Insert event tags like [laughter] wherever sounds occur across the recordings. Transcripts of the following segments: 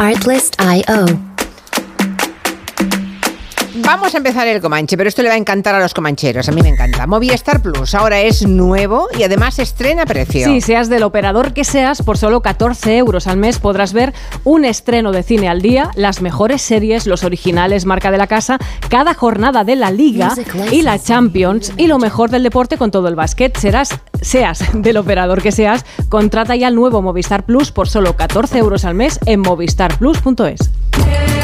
Artlist.io. Vamos a empezar el Comanche, pero esto le va a encantar a los comancheros. A mí me encanta. Movistar Plus ahora es nuevo y además estrena precio. Sí, seas del operador que seas, por solo 14 euros al mes podrás ver un estreno de cine al día, las mejores series, los originales marca de la casa, cada jornada de la Liga y la Champions y lo mejor del deporte con todo el básquet. Serás, seas del operador que seas, contrata ya el nuevo Movistar Plus por solo 14 euros al mes en movistarplus.es.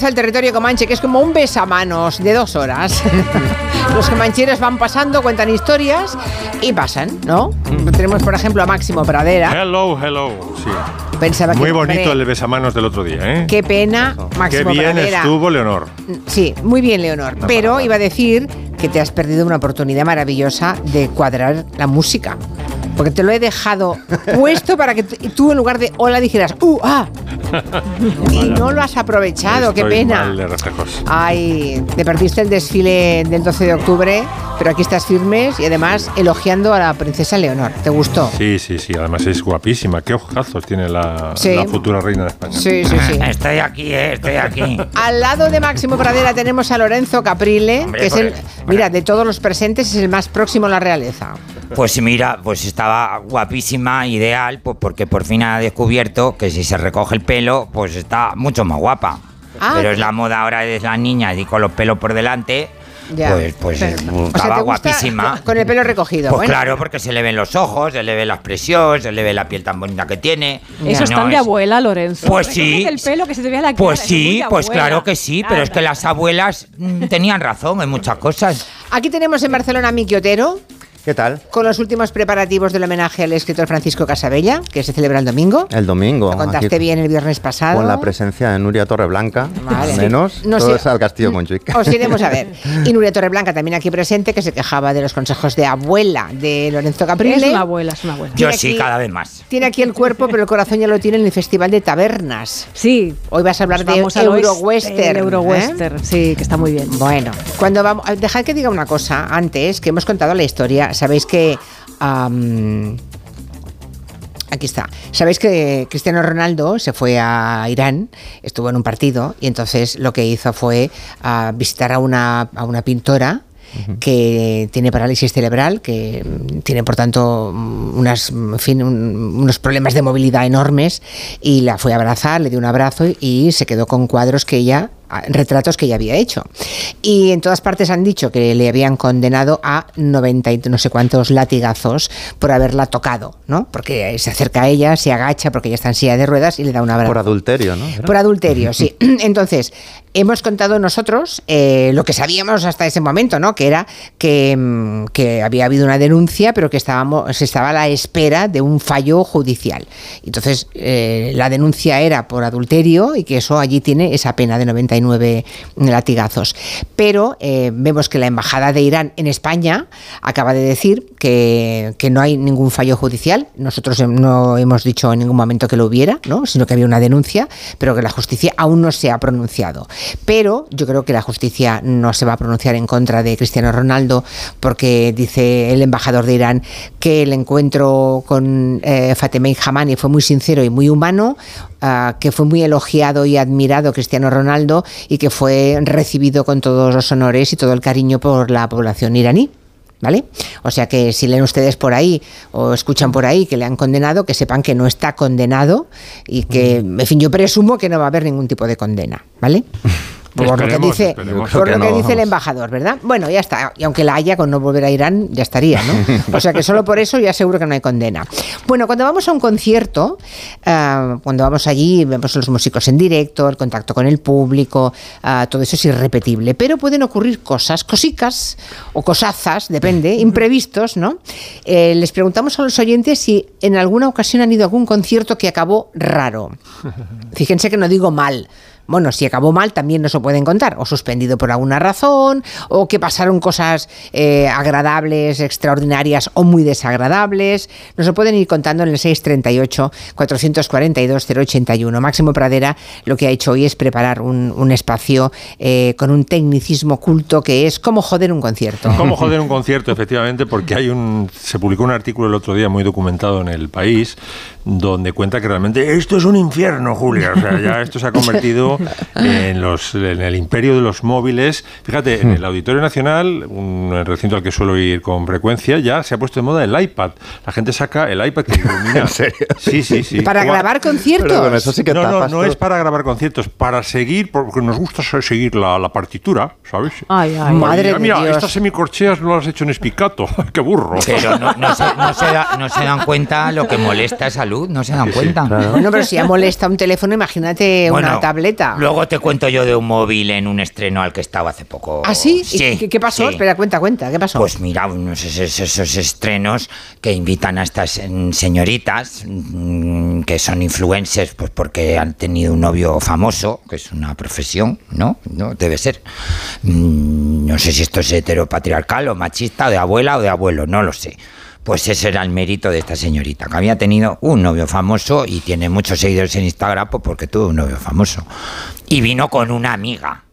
empieza el territorio comanche, que es como un besamanos de dos horas. [laughs] Los comancheros van pasando, cuentan historias y pasan, ¿no? Tenemos, por ejemplo, a Máximo Pradera. Hello, hello. Sí. Pensaba que, Muy hombre, bonito el besamanos del otro día, ¿eh? Qué pena, Qué Máximo bien Pradera. estuvo Leonor. Sí, muy bien, Leonor. Una Pero iba a decir que te has perdido una oportunidad maravillosa de cuadrar la música. Porque te lo he dejado puesto para que tú en lugar de hola dijeras ¡uh, ah! [laughs] Y no lo has aprovechado, qué Estoy pena. mal de reflejos. Ay, te perdiste el desfile del 12 de octubre, pero aquí estás firmes y además elogiando a la princesa Leonor. ¿Te gustó? Sí, sí, sí. Además es guapísima. Qué ojazos tiene la, Sí. la futura reina de España. Sí, sí, sí. [laughs] Estoy aquí, eh, estoy aquí. [laughs] Al lado de Máximo Pradera tenemos a Lorenzo Caprile, Hombre, que es el- mira, de todos los presentes es el más próximo a la realeza. Pues mira, pues estaba guapísima, ideal, pues porque por fin ha descubierto que si se recoge el pelo, pues está mucho más guapa. Ah. Pero es la moda ahora de las niñas y con los pelos por delante, Ya. pues, pues Pero- eh, o sea, estaba ¿te gusta guapísima. Con el pelo recogido. Pues bueno. claro, porque se le ven los ojos, se le ve la expresión, se le ve la piel tan bonita que tiene. Eso es No, tan de es- abuela, Lorenzo. Pues sí. El pelo que se te vea la. Pues es sí, pues abuela. claro que sí, pero es que las abuelas mm, tenían razón en muchas cosas. Aquí tenemos en Barcelona a Miki Otero, ¿Qué tal? con los últimos preparativos del homenaje al escritor Francisco Casabella, que se celebra el domingo. El domingo. Lo contaste aquí, bien el viernes pasado. Con la presencia de Nuria Torreblanca, Vale. al menos. No todo sé. es al Castillo Montjuic. Os iremos a ver. [laughs] Y Nuria Torreblanca también aquí presente, que se quejaba de los consejos de abuela de Lorenzo Caprile. Es una abuela, es una abuela. Yo sí, cada vez más. Tiene aquí el cuerpo, pero el corazón ya lo tiene en el Festival de Tabernas. Sí. Hoy vas a hablar de Euro-Western. Euro-Western, sí, que está muy bien. Bueno, cuando vamos, dejad que diga una cosa antes, que hemos contado la historia. Sabéis que Aquí está. Sabéis que Cristiano Ronaldo se fue a Irán, estuvo en un partido y entonces lo que hizo fue ah, visitar a una, a una pintora que tiene parálisis cerebral, que tiene por tanto unas, en fin, un- unos problemas de movilidad enormes y la fue a abrazar, le dio un abrazo y, y se quedó con cuadros que ella retratos que ella había hecho. Y en todas partes han dicho que le habían condenado a 90 y no sé cuántos latigazos por haberla tocado, ¿no? Porque se acerca a ella, se agacha porque ella está en silla de ruedas y le da un abrazo. Por adulterio, ¿no? Por adulterio, sí. [laughs] Entonces, hemos contado nosotros eh, lo que sabíamos hasta ese momento, ¿no? Que era que, mm, había habido una denuncia, pero que estábamos, se estaba a la espera de un fallo judicial. Entonces, eh, la denuncia era por adulterio y que eso allí tiene esa pena de 99 latigazos. Pero eh, vemos que la Embajada de Irán en España acaba de decir que, que no hay ningún fallo judicial. Nosotros no hemos dicho en ningún momento que lo hubiera, ¿no? sino que había una denuncia, pero que la justicia aún no se ha pronunciado. Pero yo creo que la justicia no se va a pronunciar en contra de Cristiano Ronaldo porque dice el embajador de Irán que el encuentro con eh, Fatemeh Hamani fue muy sincero y muy humano, ah, que fue muy elogiado y admirado Cristiano Ronaldo y que fue recibido con todos los honores y todo el cariño por la población iraní. ¿Vale? O sea que si leen ustedes por ahí o escuchan por ahí que le han condenado, que sepan que no está condenado y que, en fin, yo presumo que no va a haber ningún tipo de condena, ¿vale? [laughs] Por lo que dice, por Creo lo que que no, dice el embajador, ¿verdad? Bueno, ya está. Y aunque la haya con no volver a Irán, ya estaría, ¿no? [laughs] O sea que solo por eso ya seguro que no hay condena. Bueno, cuando vamos a un concierto, ah, cuando vamos allí, vemos a los músicos en directo, el contacto con el público, ah, todo eso es irrepetible. Pero pueden ocurrir cosas, cosicas o cosazas, depende, [laughs] imprevistos, ¿no? Eh, les preguntamos a los oyentes si en alguna ocasión han ido a algún concierto que acabó raro. Fíjense que no digo mal. Bueno, si acabó mal también nos lo pueden contar, o suspendido por alguna razón, o que pasaron cosas eh, agradables, extraordinarias o muy desagradables. Nos lo pueden ir contando en el 638-442-081. Máximo Pradera lo que ha hecho hoy es preparar un, un espacio eh, con un tecnicismo culto que es cómo joder un concierto. [laughs] ¿Cómo joder [laughs] un concierto? Efectivamente, porque hay un se publicó un artículo el otro día muy documentado en El País donde cuenta que realmente esto es un infierno, Julia. O sea, ya esto se ha convertido [laughs] en, los, en el imperio de los móviles. Fíjate, en el Auditorio Nacional, un recinto al que suelo ir con frecuencia, ya se ha puesto de moda el iPad. La gente saca el iPad que ilumina. [laughs] ¿En serio? Sí, sí, sí. Para Como- grabar conciertos. Con eso sí que no, no, no es para grabar conciertos, para seguir, porque nos gusta seguir la, la partitura, ¿sabes? Ay, ay. Madre de mira, Dios. estas semicorcheas no las has hecho en espicato. [laughs] ¡Qué burro! Pero no, no se, no se da- no se dan cuenta lo que molesta a salud, no se dan cuenta. Bueno, pero si ya molesta un teléfono, imagínate una tableta. Luego te cuento yo de un móvil en un estreno al que estaba hace poco. ¿Ah, sí? ¿Y qué, qué pasó? sí. Espera, cuenta, cuenta. ¿Qué pasó? Pues mira, unos esos, esos estrenos que invitan a estas señoritas mm, que son influencers pues porque han tenido un novio famoso, que es una profesión, ¿no? ¿No? Debe ser. Mm, No sé si esto es heteropatriarcal o machista, o de abuela o de abuelo, no lo sé. Pues ese era el mérito de esta señorita, que había tenido un novio famoso y tiene muchos seguidores en Instagram pues porque tuvo un novio famoso. Y vino con una amiga.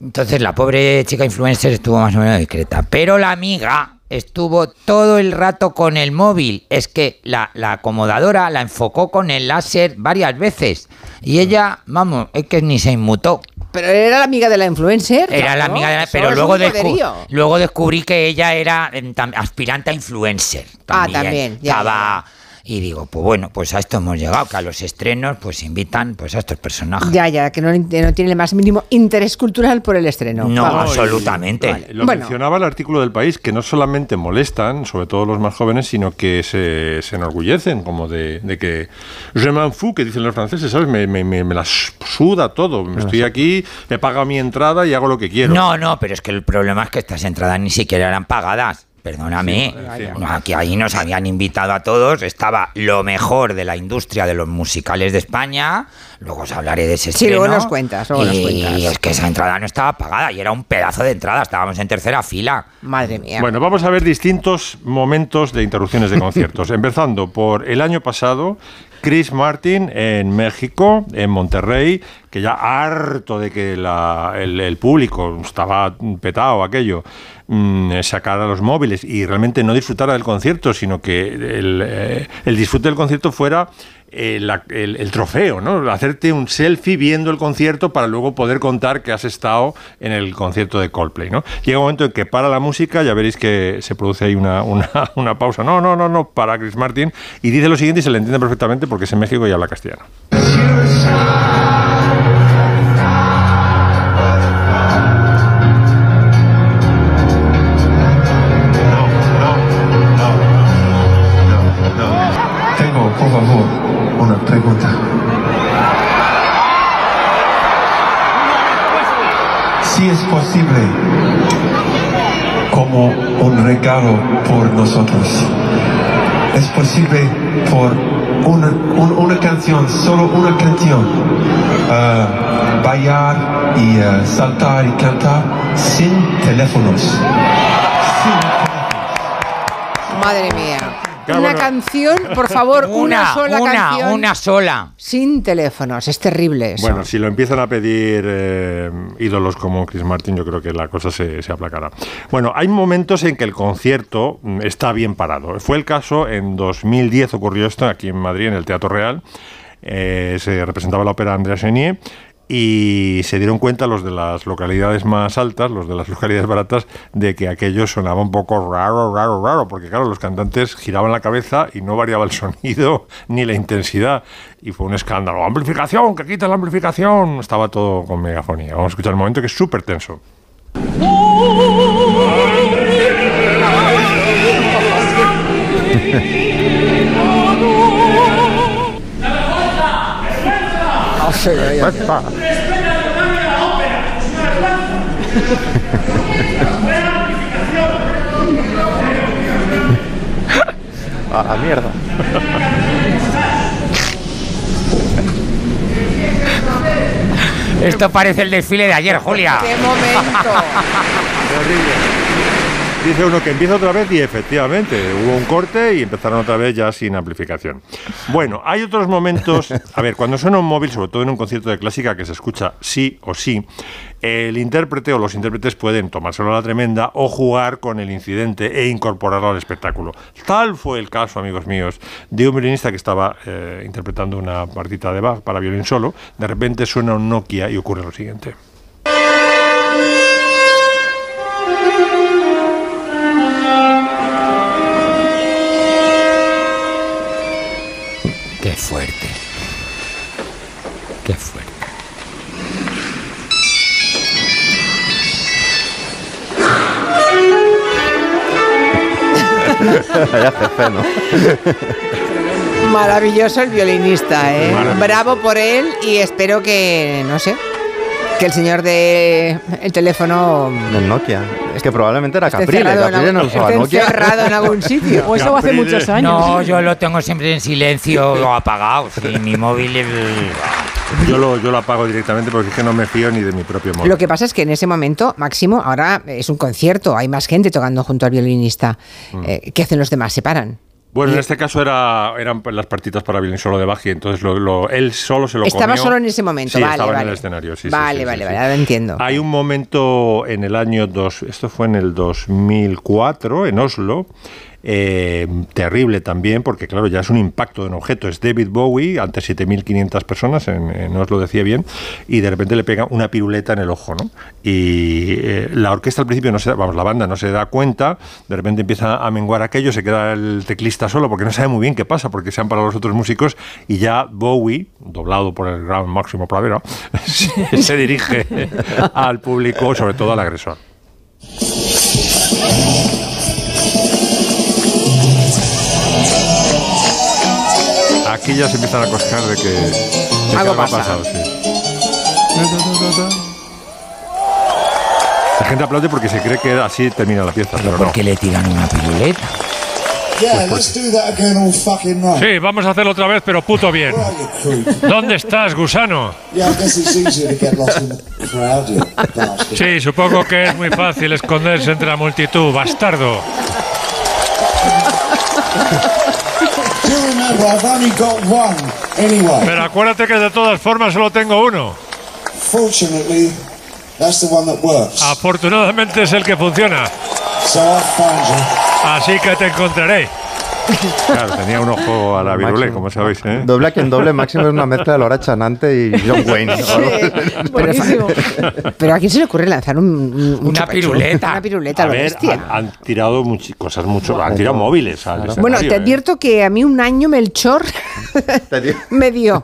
Entonces la pobre chica influencer estuvo más o menos discreta. Pero la amiga estuvo todo el rato con el móvil. Es que la, la acomodadora la enfocó con el láser varias veces. Y ella, vamos, es que ni se inmutó. Pero era la amiga de la influencer. Era la amiga de la... Pero luego, descu- luego descubrí que ella era em, aspirante a influencer. Ah, también, ya, Estaba... Y digo, pues bueno, pues a esto hemos llegado, que a los estrenos pues invitan pues a estos personajes. Ya, ya, que no, no tiene el más mínimo interés cultural por el estreno. No, Vamos. absolutamente. Vale. Lo Bueno. mencionaba el artículo del país, que no solamente molestan, sobre todo los más jóvenes, sino que se, se enorgullecen, como de, de que je m'en fous, que dicen los franceses, ¿sabes? Me, me, me, me la suda todo. Estoy aquí, he pagado mi entrada y hago lo que quiero. No, no, pero es que el problema es que estas entradas ni siquiera eran pagadas. Perdóname, sí. No, aquí ahí nos habían invitado a todos, estaba lo mejor de la industria de los musicales de España, luego os hablaré de ese Sí, estreno. luego nos cuentas, luego nos y cuentas. es que esa entrada no estaba pagada y era un pedazo de entrada, estábamos en tercera fila. Madre mía. Bueno, vamos a ver distintos momentos de interrupciones de conciertos. [laughs] Empezando por el año pasado, Chris Martin en México, en Monterrey, que ya harto de que la- el, el público estaba petado aquello, mm, sacara los móviles y realmente no disfrutara del concierto, sino que el, eh, disfrute del concierto fuera eh, el, trofeo, ¿no? Hacerte un selfie viendo el concierto para luego poder contar que has estado en el concierto de Coldplay, ¿no? Llega un momento en que para la música, ya veréis que se produce ahí una, una [laughs] pausa. No, no, no, no, para Chris Martin. Y dice lo siguiente y se le entiende perfectamente porque es en México y habla castellano. Por nosotros, es posible por una, un- una canción, solo una canción, ah, bailar y ah, saltar y cantar sin teléfonos. Sin teléfonos. Madre mía. Claro, una bueno. canción, por favor, [laughs] una, sola una, canción. una sola. Sin teléfonos. Es terrible eso. Bueno, si lo empiezan a pedir eh, ídolos como Chris Martin, yo creo que la cosa se, se aplacará. Bueno, hay momentos en que el concierto mm, está bien parado. Fue el caso en 2010, ocurrió esto aquí en Madrid, en el Teatro Real. Eh, se representaba la ópera Andrea Chenier y se dieron cuenta los de las localidades más altas, los de las [laughs] localidades baratas, de que aquello sonaba un poco raro, raro, raro, porque claro, los cantantes giraban la cabeza y no variaba el [laughs] sonido ni la intensidad. Y fue un escándalo. ¡Amplificación! ¡Que quita la amplificación! Estaba todo con megafonía. Vamos a escuchar el momento que es súper tenso. [laughs] A la mierda. Esto parece el desfile de ayer, Julia. ¡Qué momento! [laughs] Dice uno que empieza otra vez y efectivamente hubo un corte y empezaron otra vez ya sin amplificación. Bueno, hay otros momentos, a ver, cuando suena un móvil, sobre todo en un concierto de clásica que se escucha sí o sí, el intérprete o los intérpretes pueden tomárselo a la tremenda o jugar con el incidente e incorporarlo al espectáculo. Tal fue el caso, amigos míos, de un violinista que estaba eh, interpretando una partita de Bach para violín solo, de repente suena un Nokia y ocurre lo siguiente. Qué fuerte. Qué fuerte. [laughs] Ya jefe, ¿no? Maravilloso el violinista, ¿eh? Bravo por él y espero que, no sé, que el señor de el teléfono Del Nokia. Es que probablemente era Caprile. Caprile no usaba Nokia. encerrado en algún sitio. [laughs] O eso hace muchos años. No, yo lo tengo siempre en silencio o apagado. Sí, mi móvil es... Yo lo, yo lo apago directamente porque es que no me fío ni de mi propio móvil. Lo que pasa es que en ese momento, Máximo, ahora es un concierto, hay más gente tocando junto al violinista. Eh, ¿Qué hacen los demás? ¿Se paran? Bueno, en este caso era, eran las partitas para violín solo de y entonces lo, lo- él solo se lo Estaba comió. solo en ese momento, Sí, vale, estaba en vale. el escenario, sí, Vale, sí, vale, sí, vale, ahora entiendo. Hay un momento en el año dos, esto fue en el 2004 en Oslo, eh, terrible también, porque claro, ya es un impacto de un objeto. Es David Bowie ante 7.500 personas, en, en Oslo decía bien, y de repente le pega una piruleta en el ojo, ¿no? Y eh, la orquesta al principio no se da, vamos, la banda no se da cuenta, de repente empieza a menguar aquello, se queda el teclista solo porque no sabe muy bien qué pasa, porque se han parado los otros músicos, y ya Bowie, doblado por el gran Máximo Pradera, [laughs] se, se dirige al público, sobre todo al agresor. Aquí ya se empiezan a coscar de que, de que Algo ha pasa. pasado, sí. La gente aplaude porque se cree que así termina la pieza, Pero pero ¿por no. qué le tiran una piruleta? Yeah, let's do that again all fucking right. Sí, vamos a hacerlo otra vez, pero puto bien. ¿Dónde estás, gusano? Yeah, I guess it's easier to get lost in the crowd, you bastard. Sí, supongo que es muy fácil esconderse entre la multitud, bastardo. Remember, I've only got one anyway. Pero acuérdate que de todas formas solo tengo uno. Fortunately, that's the one that works. Afortunadamente es el que funciona. So I found you. Así que te encontraré. Claro, tenía un ojo a la virulé, como sabéis, ¿eh? Doble a quien doble máximo es una mezcla de Laura Chanante y John Wayne. Buenísimo. Pero a quién se le ocurre lanzar un, un- un Una chup? piruleta. Una piruleta, A lo ver, bestia. han, han tirado cosas mucho, han tirado móviles Bueno, te ¿eh? advierto que a mí un año Melchor Te dio- [laughs] me dio.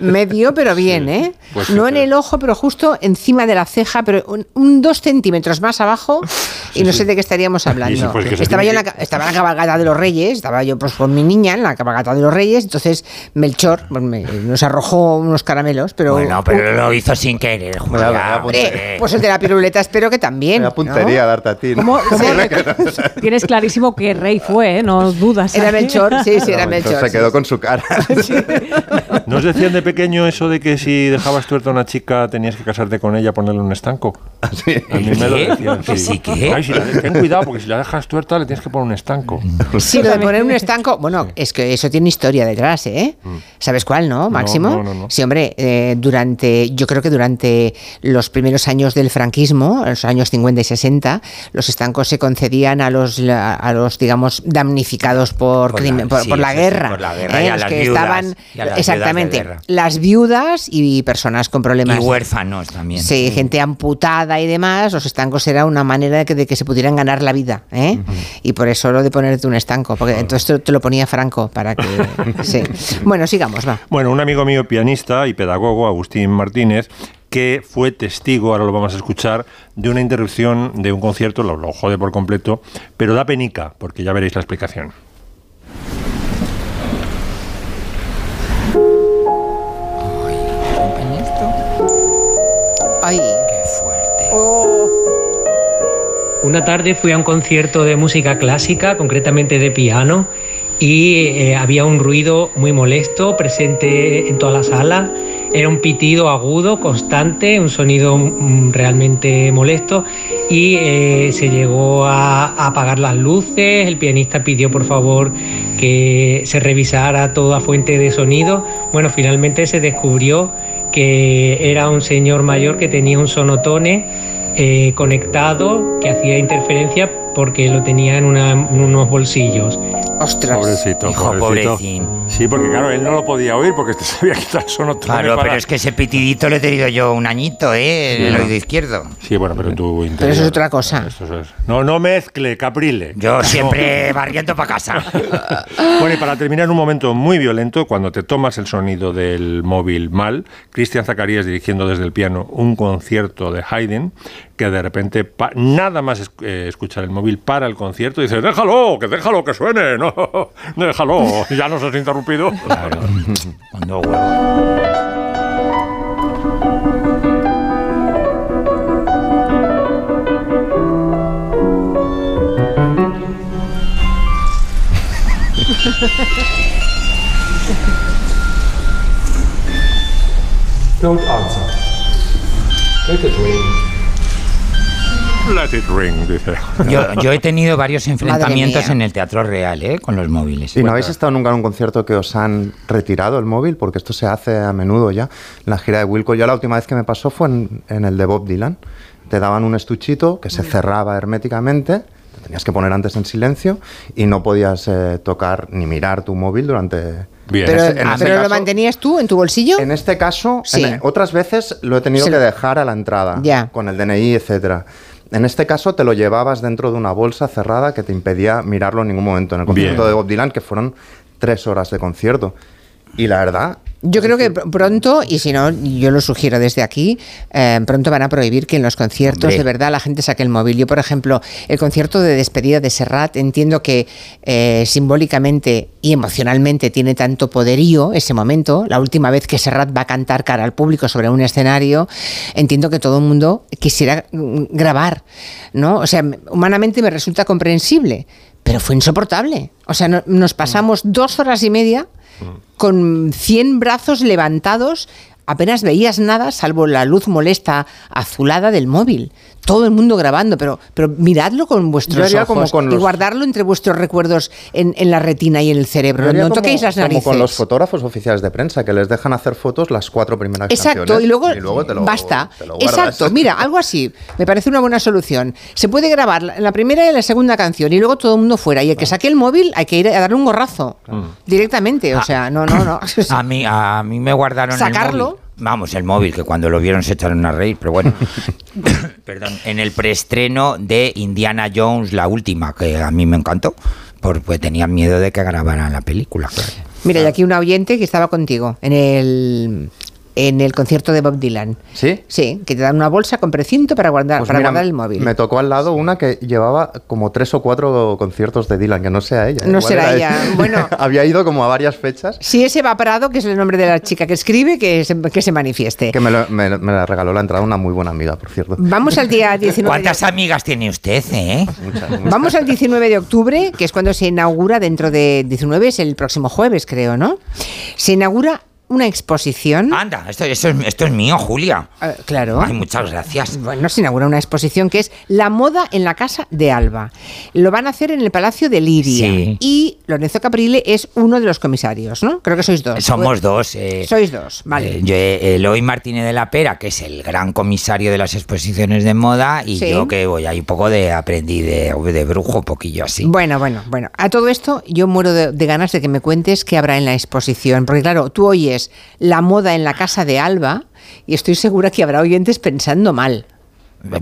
Me dio, pero bien, ¿eh? Pues no en el ojo, pero justo encima de la ceja, pero un, un dos centímetros más abajo. y no sé de qué estaríamos hablando. pues estaba yo en la, estaba en la cabalgata de los Reyes, estaba yo pues con mi niña en la cabalgata de los Reyes, entonces Melchor pues, me- nos arrojó unos caramelos, pero. Bueno, pero lo hizo sin querer, Julia. Hombre, pues el de la piruleta espero que también. ¿no? puntería darte a ti. ¿no? ¿Cómo- [laughs] cómo- [laughs] Tienes clarísimo que rey fue, ¿eh? no dudas. Era Melchor, sí, sí, era No, Melchor. se sí. quedó con su cara. ¿No [laughs] os decían de pequeño eso de que si dejabas tuerta a una chica tenías que casarte con ella, ponerle un estanco? A mí me lo decían. ¿Que sí qué? Ay, si la ten cuidado, porque si la dejas tuerta le tienes que poner un estanco. Sí, lo de poner un estanco, bueno, es que eso tiene historia detrás, ¿eh? ¿Sabes cuál, no, Máximo? no, no, no. Sí, hombre, eh, durante, yo creo que durante los primeros años del franquismo, los años 50 y 60, los estancos se concedían a los, a los digamos, damnificados por, Por la- por, sí, por la sí, guerra. por la guerra ¿eh? y a Los las que viudas, estaban, y a las exactamente, las viudas y personas con Y problemas. huérfanos también. Sí, gente amputada y demás, los estancos era una manera de que, de que se pudieran ganar la vida, ¿eh? Y por eso lo de ponerte un estanco, porque entonces te, te lo ponía Franco para que... [laughs] sí. Bueno, sigamos, va. Bueno, un amigo mío, pianista y pedagogo, Agustín Martínez, que fue testigo, ahora lo vamos a escuchar, de una interrupción de un concierto, lo, lo jode por completo, pero da penica, porque ya veréis la explicación. Ay, Qué fuerte. Una tarde fui a un concierto de música clásica, concretamente de piano, y eh, había un ruido muy molesto presente en toda la sala Era un pitido agudo, constante, un sonido mm, realmente molesto y eh, se llegó a, a apagar las luces. El pianista pidió por favor que se revisara toda fuente de sonido. Bueno, finalmente se descubrió que era un señor mayor que tenía un sonotone eh, conectado que hacía interferencia porque lo tenía en, una- en unos bolsillos. Ostras. Pobrecito, Hijo, pobrecito. pobrecín. Sí, porque claro, él no lo podía oír porque te sabía quitar el Claro, para- pero es que ese pitidito le he tenido yo un añito, ¿eh? En el Sí, ¿no? oído izquierdo. Sí, bueno, pero tú Pero eso es otra cosa. No, no mezcle, Caprile. Yo No. siempre barriendo para casa. [laughs] Bueno, y para terminar, un momento muy violento, cuando te tomas el sonido del móvil mal, Cristian Zacarías dirigiendo desde el piano un concierto de Haydn, que de repente, nada más eh, escuchar el móvil, para el concierto y dice, déjalo, que déjalo, que suene, no, [laughs] déjalo, ya nos has interrumpido. Cuando huevo. Don't answer. Let it ring. Let it ring, dice. Yo, yo he tenido varios enfrentamientos en el Teatro Real, ¿eh? Con los móviles. ¿Y no habéis estado nunca en un concierto que os han retirado el móvil? Porque esto se hace a menudo ya. En la gira de Wilco, yo la última vez que me pasó fue en, en el de Bob Dylan. Te daban un estuchito que se cerraba herméticamente, te tenías que poner antes en silencio y no podías eh, tocar ni mirar tu móvil durante... Bien. Pero, en ah, pero lo caso- mantenías tú en tu bolsillo. En este caso, Sí. en- otras veces lo he tenido Se que lo- dejar a la entrada, Ya. con el DNI, etcétera. En este caso te lo llevabas dentro de una bolsa cerrada que te impedía mirarlo en ningún momento. En el concierto Bien. de Bob Dylan, que fueron tres horas de concierto. Y la verdad, Yo creo que pr- pronto, y si no, yo lo sugiero desde aquí, eh, pronto van a prohibir que en los conciertos Hombre. de verdad la gente saque el móvil. Yo, por ejemplo, el concierto de despedida de Serrat, entiendo que eh, simbólicamente y emocionalmente tiene tanto poderío ese momento. La última vez que Serrat va a cantar cara al público sobre un escenario, entiendo que todo el mundo quisiera mm, grabar, ¿no? O sea, humanamente me resulta comprensible, pero fue insoportable. O sea, no- nos pasamos dos horas y media con 100 brazos levantados, apenas veías nada salvo la luz molesta azulada del móvil. Todo el mundo grabando, pero, pero miradlo con Yo vuestros haría ojos como con y guardarlo entre vuestros recuerdos en, en la retina y en el cerebro. No como- toquéis las como narices. con los fotógrafos oficiales de prensa, que les dejan hacer fotos las cuatro primeras Exacto, canciones. y luego, te lo- basta. te lo guardas. Exacto, mira, algo así. Me parece una buena solución. Se puede grabar la primera y la segunda canción y luego todo el mundo fuera. Y el que saque el móvil hay que ir a darle un gorrazo directamente. O sea, no, no, no. [laughs] A mí, a mí me guardaron Sacarlo. el móvil. Vamos, el móvil, que cuando lo vieron se echaron a reír, pero bueno. [laughs] Perdón, en el preestreno de Indiana Jones, la última, que a mí me encantó, porque tenían miedo de que grabaran la película. claro. Mira, y aquí una oyente que estaba contigo en el en el concierto de Bob Dylan. ¿Sí? Sí, que te dan una bolsa con precinto para guardar, Pues para mira, guardar el móvil. Me tocó al lado una que llevaba como tres o cuatro conciertos de Dylan, que no sea ella. No será ella. [laughs] Bueno. Había ido como a varias fechas. Si es Eva Prado, que es el nombre de la chica que escribe, que se, que se manifieste. Que me, lo- me- me la regaló la entrada una muy buena amiga, por cierto. Vamos al día 19 de [laughs] ¿Cuántas amigas tiene usted, eh? Muchas, muchas. Vamos al 19 de octubre, que es cuando se inaugura dentro de 19, es el próximo jueves, creo, ¿no? Se inaugura una exposición. Anda, esto, esto es, esto es mío, Julia. Eh, claro. Ay, muchas gracias. Bueno, se inaugura una exposición que es La moda en la casa de Alba. Lo van a hacer en el Palacio de Liria. Sí. Y Lorenzo Caprile es uno de los comisarios, ¿no? Creo que sois dos. Somos dos. eh, Sois dos, vale. Eh, yo, eh, Eloy Martínez de la Pera, que es el gran comisario de las exposiciones de moda, y Sí. yo que voy ahí un poco de aprendí de, de brujo, un poquillo así. Bueno, bueno, bueno. A todo esto yo muero de, de ganas de que me cuentes qué habrá en la exposición. Porque claro, tú oyes la moda en la casa de Alba y estoy segura que habrá oyentes pensando mal.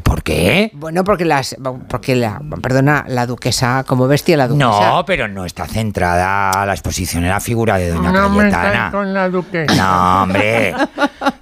¿Por qué? Bueno, porque las, porque la, perdona, la duquesa, como bestia la duquesa. No, pero no está centrada la exposición en la figura de Doña No me Cayetana. con la duquesa. No, hombre.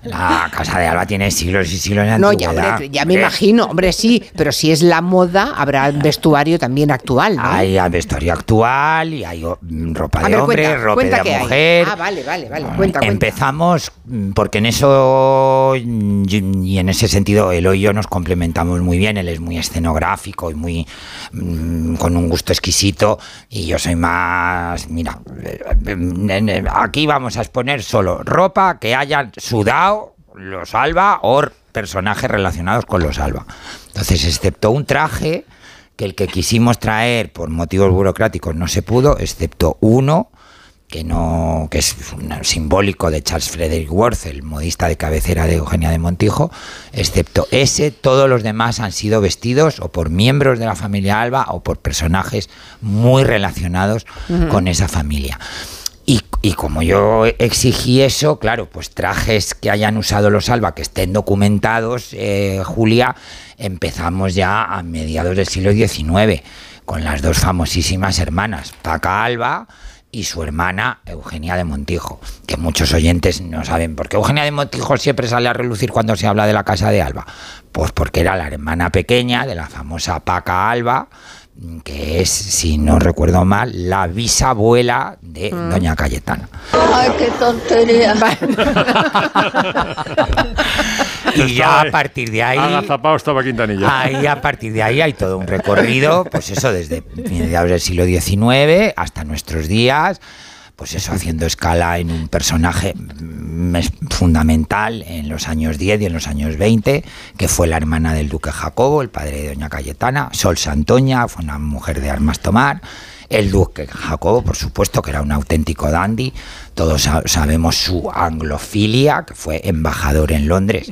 La casa de Alba tiene siglos y siglos de No, ya, hombre, ya me imagino, hombre, sí, pero si es la moda, habrá vestuario también actual, ¿no? Hay vestuario actual y hay ropa de ver, hombre, cuenta, ropa cuenta de hay. mujer. Ah, vale, vale, vale, cuenta, cuenta. Empezamos mm, porque en eso y en ese sentido Eloy y yo nos complementamos complementamos muy bien. Él es muy escenográfico y muy mm, con un gusto exquisito y yo soy más, mira, eh, aquí vamos a exponer solo ropa que hayan sudado los Alba o personajes relacionados con los Alba. Entonces, excepto un traje que el que quisimos traer por motivos burocráticos no se pudo, excepto uno que no que es un simbólico de Charles Frederick Worth, el modista de cabecera de Eugenia de Montijo, excepto ese, todos los demás han sido vestidos o por miembros de la familia Alba o por personajes muy relacionados con esa familia. Y, y como yo exigí eso, claro, pues trajes que hayan usado los Alba, que estén documentados, eh, Julia, empezamos ya a mediados del siglo XIX con las dos famosísimas hermanas, Paca Alba y su hermana Eugenia de Montijo, que muchos oyentes no saben por qué Eugenia de Montijo siempre sale a relucir cuando se habla de la casa de Alba. Pues porque era la hermana pequeña de la famosa Paca Alba, que es, si no recuerdo mal, la bisabuela de Doña Cayetana. Ay, qué tontería. [laughs] Y ya a partir de ahí... Agazapado estaba Quintanilla. Ahí a partir de ahí hay todo un recorrido, pues eso desde mediados del siglo XIX hasta nuestros días, pues eso haciendo escala en un personaje mm, fundamental en los años 10 y en los años 20, que fue la hermana del duque Jacobo, el padre de doña Cayetana, Sol Santoña, fue una mujer de armas tomar, el duque Jacobo, por supuesto, que era un auténtico dandy, todos sa- sabemos su anglofilia, que fue embajador en Londres,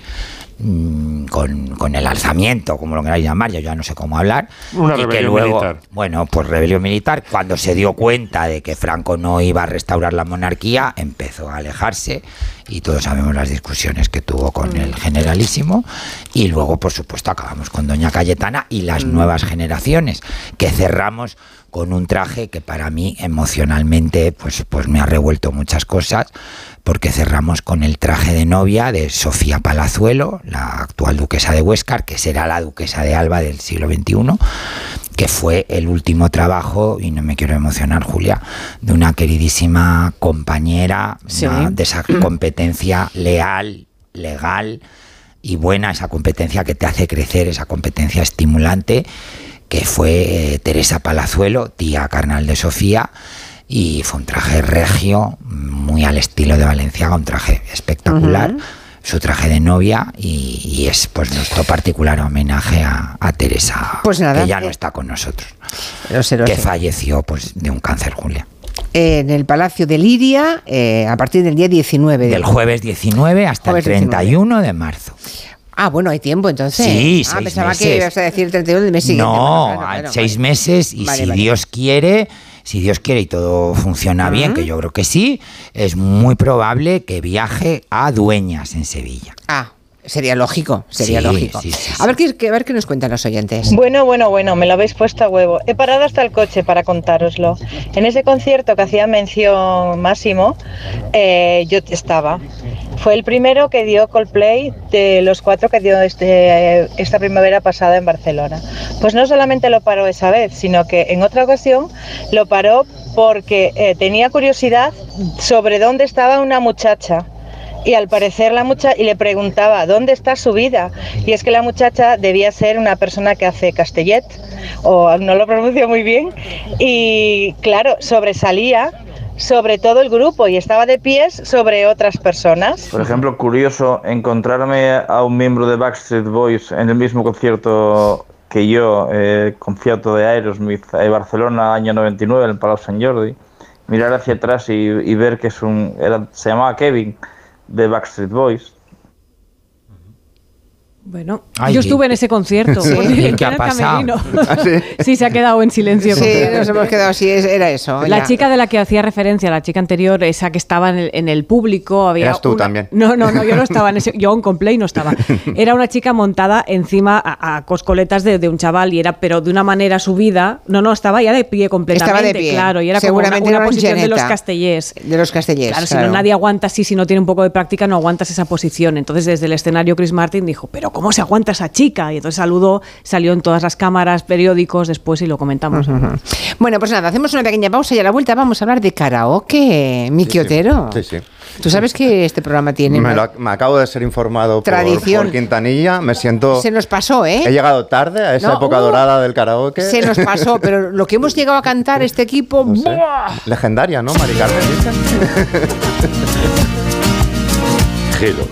mm, con, con el alzamiento, como lo queráis llamar, yo ya no sé cómo hablar. Una y que luego, militar. bueno, pues rebelión militar, cuando se dio cuenta de que Franco no iba a restaurar la monarquía, empezó a alejarse y todos sabemos las discusiones que tuvo con el generalísimo. Y luego, por supuesto, acabamos con Doña Cayetana y las nuevas generaciones, que cerramos con un traje que para mí emocionalmente pues, pues me ha revuelto muchas cosas, porque cerramos con el traje de novia de Sofía Palazuelo, la actual duquesa de Huescar, que será la duquesa de Alba del siglo XXI, que fue el último trabajo, y no me quiero emocionar, Julia, de una queridísima compañera, Sí. de esa [clears throat] competencia leal, legal y buena, esa competencia que te hace crecer, esa competencia estimulante, que fue eh, Teresa Palazuelo, tía carnal de Sofía, y fue un traje regio, muy al estilo de Valenciaga, un traje espectacular. Su traje de novia y, y es pues nuestro particular homenaje a, a Teresa, Pues nada, que ya no eh, está con nosotros, Lo sé, lo que sé. falleció pues de un cáncer, Julia. En el Palacio de Liria, eh, a partir del día 19 de Del jueves 19 hasta Jueves el 31 de marzo. Ah, bueno, hay tiempo entonces. Sí, ah, seis pensaba meses. que ibas a decir 31 del mes siguiente. No, Bueno, claro, seis vale. meses y Vale, si vale. Dios quiere, si Dios quiere y todo funciona bien, que yo creo que sí, es muy probable que viaje a Dueñas en Sevilla. Ah, sería lógico, sería Sí, lógico. sí, sí, A ver qué, qué- a ver qué nos cuentan los oyentes. Bueno, bueno, bueno, me lo habéis puesto a huevo. He parado hasta el coche para contároslo. En ese concierto que hacía mención Máximo, eh, yo estaba. Fue el primero que dio Coldplay de los cuatro que dio este, esta primavera pasada en Barcelona. Pues no solamente lo paró esa vez, sino que en otra ocasión lo paró porque eh, tenía curiosidad sobre dónde estaba una muchacha. Y al parecer la muchacha, y le preguntaba, ¿dónde está su vida? Y es que la muchacha debía ser una persona que hace castellet, o no lo pronuncio muy bien, y claro, sobresalía sobre todo el grupo y estaba de pies sobre otras personas. Por ejemplo, curioso encontrarme a un miembro de Backstreet Boys en el mismo concierto que yo, eh, concierto de Aerosmith en Barcelona, año 99, en el Palau Sant Jordi. Mirar hacia atrás y, y ver que es un. era- se llamaba Kevin de Backstreet Boys. Bueno, Ay, yo estuve en ese concierto. Sí, porque ¿y en qué ha pasado? [laughs] ¿Ah, sí? sí, se ha quedado en silencio. Sí, nos hemos quedado así, era eso. La ya. chica de la que hacía referencia, la chica anterior, esa que estaba en el, en el público, había Eras tú una- también. No, no, no, yo no estaba en ese, yo en Complay no estaba. [laughs] Era una chica montada encima a, a coscoletas de, de un chaval y era, pero de una manera subida. No, no, estaba ya de pie completamente, Estaba de pie. claro, y era Seguramente como una, una posición de los castellers. De los castellers. Claro, si claro. no nadie aguanta así, si no tiene un poco de práctica, no aguantas esa posición. Entonces, desde el escenario, Chris Martin dijo, pero ¿cómo se aguanta esa chica? Y entonces saludó, salió en todas las cámaras, periódicos después y lo comentamos. Bueno, pues nada, hacemos una pequeña pausa y a la vuelta vamos a hablar de karaoke, Miki Otero. Sí, sí. Tú sabes que este programa tiene Me, lo acabo de ser informado por, Tradición. por Quintanilla. Me siento. Se nos pasó, ¿eh? He llegado tarde a esa No, época uh, dorada del karaoke. Se nos pasó, [laughs] pero lo que hemos llegado a cantar este equipo, ¡buah! Legendaria, ¿no? Mari Carmen.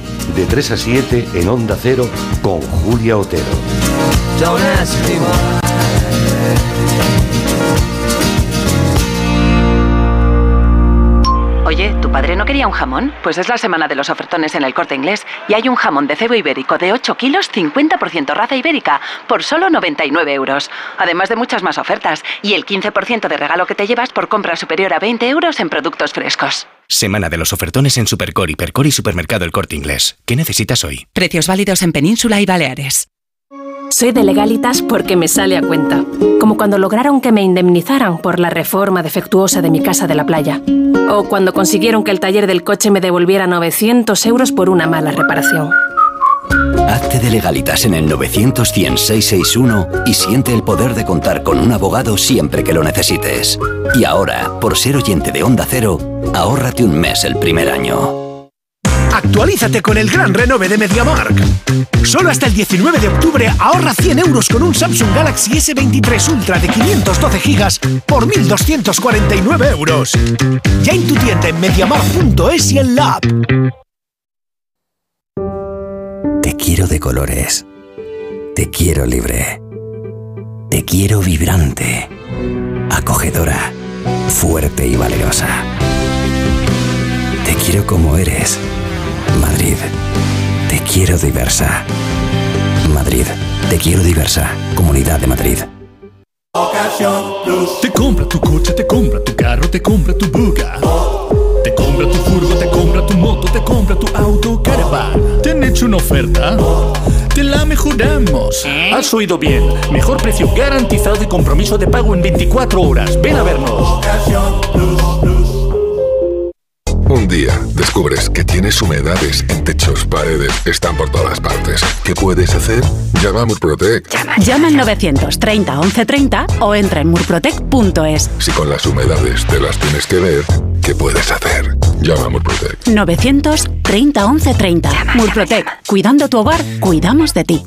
[laughs] De 3 a 7 en Onda Cero con Julia Otero. Oye, ¿tu padre no quería un jamón? Pues es la semana de los ofertones en el corte inglés y hay un jamón de cebo ibérico de 8 kilos, 50% raza ibérica, por solo 99 euros. Además de muchas más ofertas y el 15% de regalo que te llevas por compra superior a 20 euros en productos frescos. Semana de los ofertones en Supercor, Hipercor y Supermercado El Corte Inglés. ¿Qué necesitas hoy? Precios válidos en Península y Baleares. Soy de legalitas porque me sale a cuenta. Como cuando lograron que me indemnizaran por la reforma defectuosa de mi casa de la playa. O cuando consiguieron que el taller del coche me devolviera 900 euros por una mala reparación. Hazte de legalitas en el 900 100 661 y siente el poder de contar con un abogado siempre que lo necesites. Y ahora, por ser oyente de Onda Cero, ahórrate un mes el primer año. Actualízate con el gran renove de MediaMark. Solo hasta el 19 de octubre ahorra 100 euros con un Samsung Galaxy S23 Ultra de 512 gigas por 1.249 euros. Ya en tu tienda en MediaMark.es y en la app. Quiero de colores. Te quiero libre. Te quiero vibrante. Acogedora. Fuerte y valerosa. Te quiero como eres. Madrid. Te quiero diversa. Madrid. Te quiero diversa. Comunidad de Madrid. Te compra tu coche, te compra tu carro, te compra tu buga. Hecho una oferta? Te la mejoramos. Has oído bien. Mejor precio garantizado y compromiso de pago en 24 horas. Ven a vernos. Un día descubres que tienes humedades en techos, paredes, están por todas partes. ¿Qué puedes hacer? Llama a Murprotec. Llama al 930 1130 o entra en murprotec.es. Si con las humedades te las tienes que ver, ¿qué puedes hacer? Llama a Murprotec. 930 1130. Murprotec. Cuidando tu hogar, cuidamos de ti.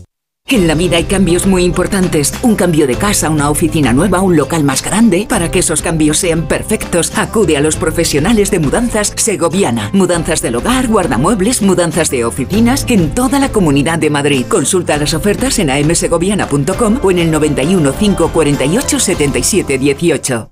En la vida hay cambios muy importantes. Un cambio de casa, una oficina nueva, un local más grande. Para que esos cambios sean perfectos, acude a los profesionales de mudanzas Segoviana. Mudanzas del hogar, guardamuebles, mudanzas de oficinas en toda la comunidad de Madrid. Consulta las ofertas en amsegoviana.com o en el 91 548 77 18.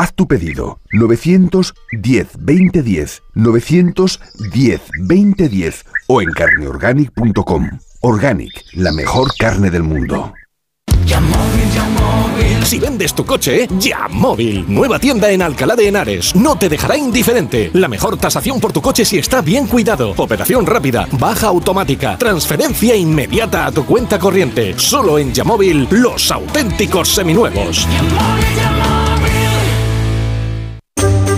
Haz tu pedido 910 2010 910 2010 o en carneorganic.com. Organic, la mejor carne del mundo. Si vendes tu coche, ya móvil. Nueva tienda en Alcalá de Henares. No te dejará indiferente. La mejor tasación por tu coche si está bien cuidado. Operación rápida, baja automática, transferencia inmediata a tu cuenta corriente. Solo en Yamóvil, los auténticos seminuevos.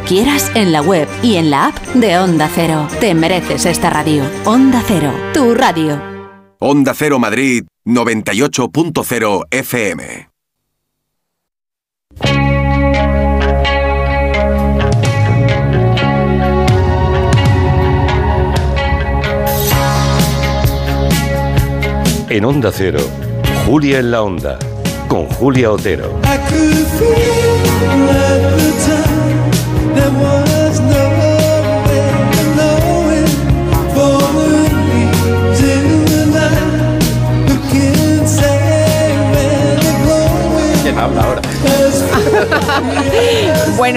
quieras en la web y en la app de Onda Cero. Te mereces esta radio. Onda Cero, tu radio. Onda Cero Madrid 98.0 FM. En Onda Cero, Julia en la Onda, con Julia Otero. I could feel at the time there was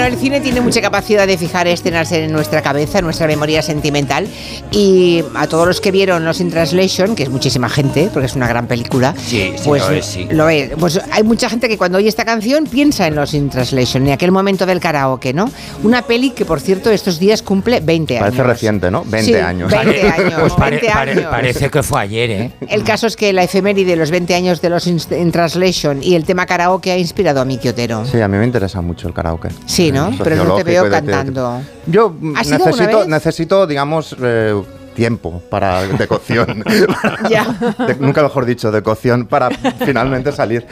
Bueno, el cine tiene mucha capacidad de fijar escenas en nuestra cabeza, en nuestra memoria sentimental. Y a todos los que vieron Los in Translation, que es muchísima gente, porque es una gran película, Sí, sí, pues lo es, sí. lo es. Pues hay mucha gente que cuando oye esta canción piensa en Los in Translation, en aquel momento del karaoke, ¿no? Una peli que, por cierto, estos días cumple 20 años. Parece reciente, ¿no? 20 Sí, años. 20 años. [laughs] Pues pare- 20 pare- años. parece que fue ayer, ¿eh? El caso es que la efeméride de los 20 años de los in, in Translation y el tema karaoke ha inspirado a Miki Otero. Sí, a mí me interesa mucho el karaoke. Sí, ¿no? Eh, Pero no te veo cantando. Yo mm, ¿Has ido alguna necesito, necesito, digamos, eh, tiempo para [laughs] de cocción. [laughs] Ya. De- nunca mejor dicho, de cocción para finalmente salir.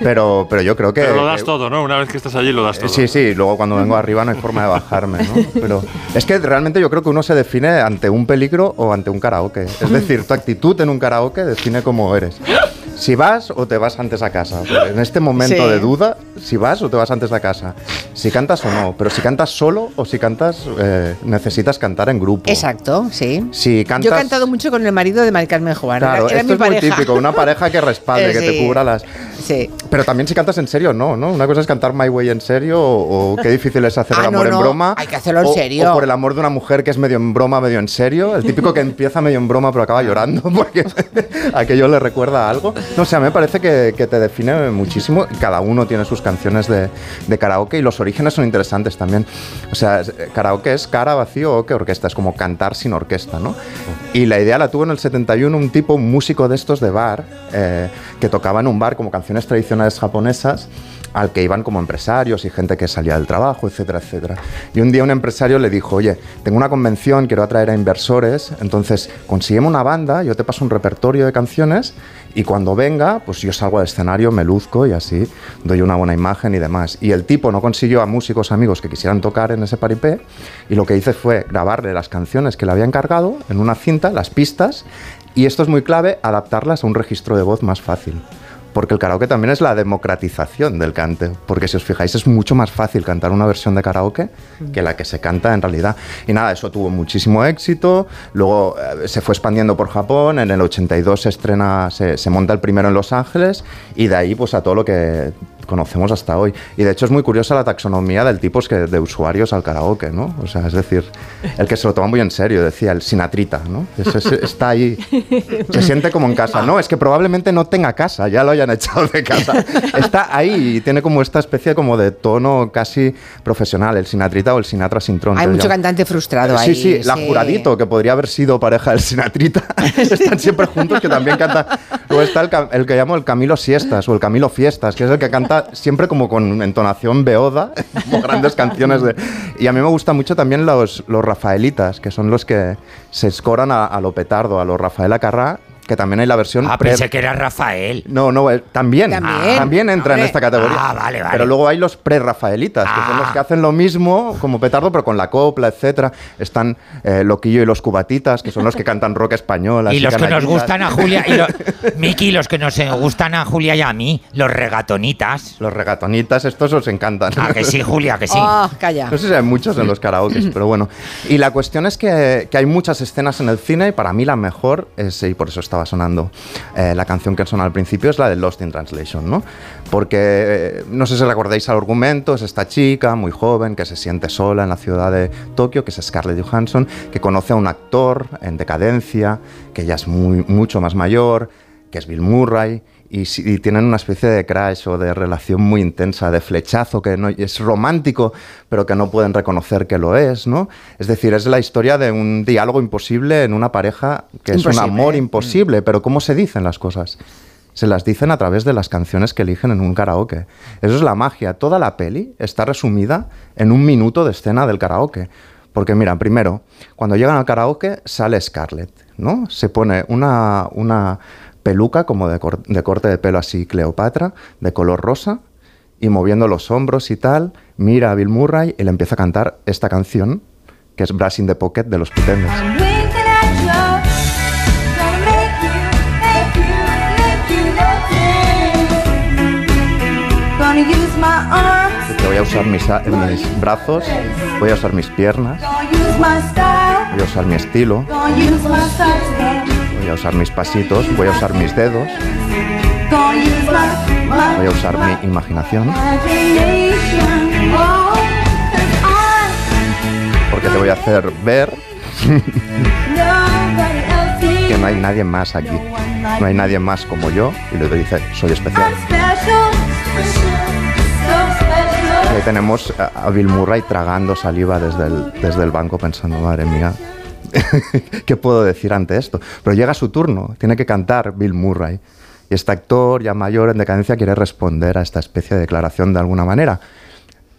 Pero, pero yo creo que. Pero lo das que- todo, ¿no? Una vez que estás allí lo das eh, todo. Sí, sí, luego cuando vengo arriba no hay forma de bajarme, ¿no? Pero es que realmente yo creo que uno se define ante un peligro o ante un karaoke. Es decir, tu actitud en un karaoke define cómo eres. Si vas o te vas antes a casa. En este momento Sí. de duda, si vas o te vas antes a casa. Si cantas o no. Pero si cantas solo o si cantas, eh, necesitas cantar en grupo. Exacto, sí. Si cantas... Yo he cantado mucho con el marido de Mari Carmen Juan. Claro, era, era esto mi es muy típico, una pareja que respalde, [laughs] que te cubra las... Sí. Pero también si cantas en serio, no, ¿no? Una cosa es cantar My Way en serio o, o qué difícil es hacer Ah, el amor no, en no, broma. hay que hacerlo en o- serio. O por el amor de una mujer que es medio en broma, medio en serio. El típico que empieza medio en broma pero acaba llorando [laughs] porque [laughs] aquello le recuerda a algo. No sé, a mí me parece que, te define muchísimo. Cada uno tiene sus canciones de, karaoke y los orígenes son interesantes también. O sea, eh, karaoke es cara, vacío o que orquesta. Es como cantar sin orquesta, ¿no? Y la idea la tuvo en el 71 un tipo, músico de estos de bar, eh, que tocaba en un bar como canciones tradicionales japonesas, al que iban como empresarios y gente que salía del trabajo, etcétera, etcétera. Y un día un empresario le dijo, oye, tengo una convención, quiero atraer a inversores, entonces consígueme una banda, yo te paso un repertorio de canciones y cuando venga, pues yo salgo al escenario, me luzco y así doy una buena imagen y demás. Y el tipo no consiguió a músicos amigos que quisieran tocar en ese paripé y lo que hice fue grabarle las canciones que le había encargado en una cinta, las pistas, y esto es muy clave, adaptarlas a un registro de voz más fácil. Porque el karaoke también es la democratización del cante. Porque si os fijáis, es mucho más fácil cantar una versión de karaoke que la que se canta en realidad. Y nada, eso tuvo muchísimo éxito. Luego eh, se fue expandiendo por Japón. En el 82 se estrena, se, se monta el primero en Los Ángeles. Y de ahí, pues a todo lo que conocemos hasta hoy. Y de hecho es muy curiosa la taxonomía del tipo es que de usuarios al karaoke, ¿no? O sea, es decir, el que se lo toma muy en serio, decía, el sinatrita, ¿no? Ese está ahí, se siente como en casa. No, es que probablemente no tenga casa, ya lo hayan echado de casa. Está ahí y tiene como esta especie como de tono casi profesional, el sinatrita o el sinatra sintrón. Hay mucho llaman. cantante frustrado ahí. Sí, sí, la juradito, que podría haber sido pareja del Sinatrita. [laughs] Están siempre juntos, que también canta. Luego está el, el que llamo el Camilo Siestas o el Camilo Fiestas, que es el que canta siempre como con entonación beoda, [laughs] como grandes canciones de. Y a mí me gustan mucho también los, los Rafaelitas, que son los que se escoran a, a lo petardo, a los Rafael Acarrá, que también hay la versión. Ah, pre- pensé que era Rafael. no, no, eh, también. También. También entra en Hombre. esta categoría. Ah, vale, vale. Pero luego hay los pre-rafaelitas, que son los que hacen lo mismo como petardo, pero con la copla, etcétera. Están eh, Loquillo y los Cubatitas, que son los que cantan rock español. [laughs] Y los que nos gustan a Julia, y lo- [laughs] Miki, los que nos gustan a Julia y a mí, los regatonitas. Los regatonitas, estos os encantan. Ah, que sí, Julia, que sí. Oh, calla. No sé si hay muchos en los karaokes, pero bueno. Y la cuestión es que, que hay muchas escenas en el cine y para mí la mejor es, y por eso estaba sonando eh, la canción que suena al principio, es la de Lost in Translation, ¿no? Porque eh, no sé si recordáis al argumento, es esta chica muy joven que se siente sola en la ciudad de Tokio, que es Scarlett Johansson, que conoce a un actor en decadencia, que ya es mucho más mayor, que es Bill Murray, y, tienen una especie de crash o de relación muy intensa, de flechazo, que no, es romántico, pero que no pueden reconocer que lo es, ¿no? Es decir, es la historia de un diálogo imposible en una pareja que es un amor imposible, pero ¿cómo se dicen las cosas? Se las dicen a través de las canciones que eligen en un karaoke. Eso es la magia. Toda la peli está resumida en un minuto de escena del karaoke. Porque mira, primero, cuando llegan al karaoke sale Scarlett, ¿no? Se pone una, una peluca como de, cor- de corte de pelo así Cleopatra, de color rosa, y moviendo los hombros y tal, mira a Bill Murray y le empieza a cantar esta canción, que es Brass in the Pocket de los Pretenders. Que voy a usar mis, mis brazos, voy a usar mis piernas, voy a usar mi estilo, Voy a usar mis pasitos, voy a usar mis dedos, voy a usar mi imaginación, porque te voy a hacer ver que no hay nadie más aquí. No hay nadie más como yo y le dice, soy especial. Y ahí tenemos a Bill Murray tragando saliva desde el, desde el banco pensando, madre mía, [laughs] ¿qué puedo decir ante esto? Pero llega su turno, tiene que cantar Bill Murray. Y este actor ya mayor en decadencia quiere responder a esta especie de declaración de alguna manera.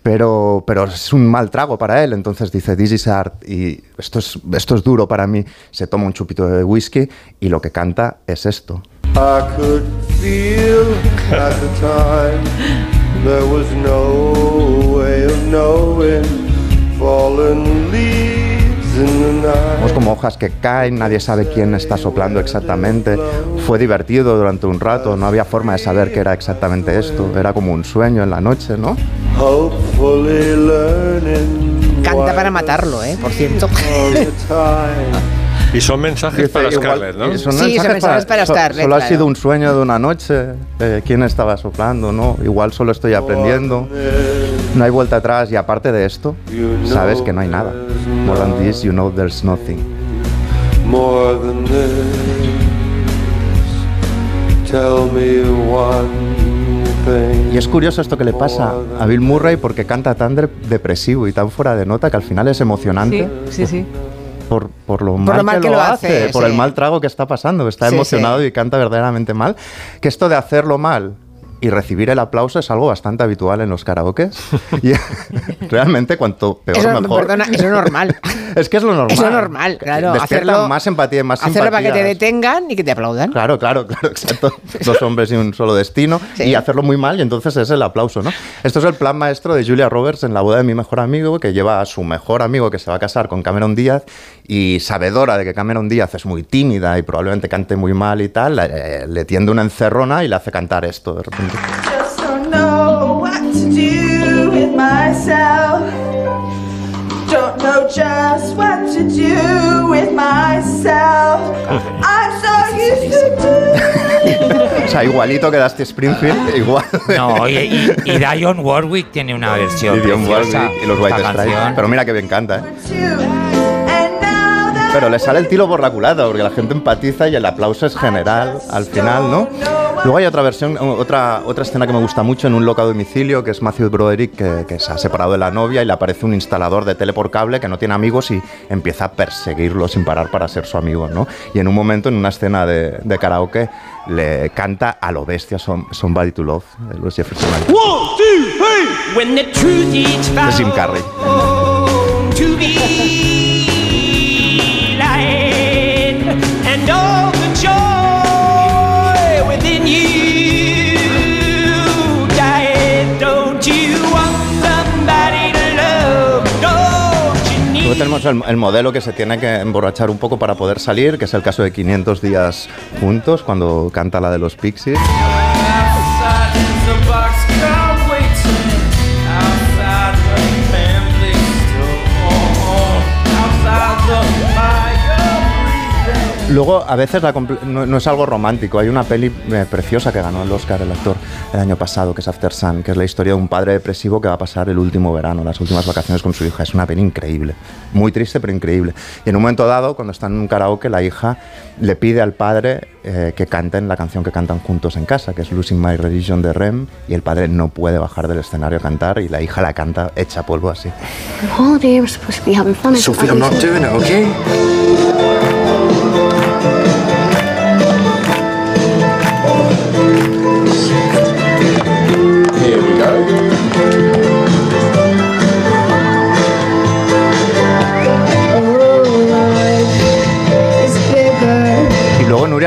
Pero, pero es un mal trago para él, entonces dice, this is art, y esto es, esto es duro para mí. Se toma un chupito de whisky y lo que canta es esto. I could feel at the time there was no way of knowing fallen leaves Vemos como hojas que caen, nadie sabe quién está soplando exactamente. Fue divertido durante un rato, no había forma de saber qué era exactamente esto. Era como un sueño en la noche, ¿no? Canta para matarlo, ¿eh? Por cierto. [laughs] Y son mensajes Dice, para Scarlett, ¿no? son Sí, son mensajes para so- Scarlett, Solo ha claro. sido un sueño de una noche. eh, ¿Quién estaba soplando, no? Igual solo estoy aprendiendo. No hay vuelta atrás. Y aparte de esto, sabes que no hay nada. More than this, you know there's nothing. More than this, tell me one thing. Y es curioso esto que le pasa a Bill Murray porque canta tan de- depresivo y tan fuera de nota que al final es emocionante. Sí, sí, sí. Por, por lo mal, que, lo hace, por sí. el mal trago que está pasando, está Sí, emocionado sí. y canta verdaderamente mal, que esto de hacerlo mal y recibir el aplauso es algo bastante habitual en los karaokes. [laughs] y [laughs] realmente cuanto peor Eso, mejor. perdona, eso es normal. [laughs] es que es lo normal. Eso es normal, claro. Despierta Hacerlo, más empatía y más hacerlo para que te detengan y que te aplaudan. Claro, claro, claro, exacto. Dos hombres y un solo destino. Y hacerlo muy mal y entonces es el aplauso, ¿no? Esto es el plan maestro de Julia Roberts en la boda de mi mejor amigo, que lleva a su mejor amigo que se va a casar con Cameron Díaz y sabedora de que Cameron Díaz es muy tímida y probablemente cante muy mal y tal, le, le tiende una encerrona y le hace cantar esto de repente. Just don't know what to do with myself. Don't know just what to do with myself. I'm so used to [laughs] O sea, igualito que Dusty Springfield, igual. No, y, y, y Dionne Warwick tiene una versión Y Dionne preciosa Warwick y los de White esta Stripes. canción. Pero mira que bien canta, ¿eh? Pero le sale el tiro por la culata, porque la gente empatiza y el aplauso es general al final, ¿no? Luego hay otra versión, otra, otra escena que me gusta mucho en un loca domicilio, que es Matthew Broderick, que, que se ha separado de la novia y le aparece un instalador de tele por cable que no tiene amigos y empieza a perseguirlo sin parar para ser su amigo, ¿no? Y en un momento, en una escena de, de karaoke, le canta a lo bestia Some- Somebody to Love, de los Jefferson. One, two, three. When the truth is de Jim Carrey. Tenemos el, el modelo que se tiene que emborrachar un poco para poder salir, que es el caso de 500 días juntos, cuando canta la de los Pixies. Luego, a veces la no, no es algo romántico. Hay una peli eh, preciosa que ganó el Oscar el actor el año pasado, que es After Sun, que es la historia de un padre depresivo que va a pasar el último verano, las últimas vacaciones con su hija. Es una peli increíble, muy triste pero increíble. Y en un momento dado, cuando están en un karaoke, la hija le pide al padre eh, que canten la canción que cantan juntos en casa, que es Losing My Religion de Rem, y el padre no puede bajar del escenario a cantar y la hija la canta hecha polvo así. Sophie, I'm not doing it, okay?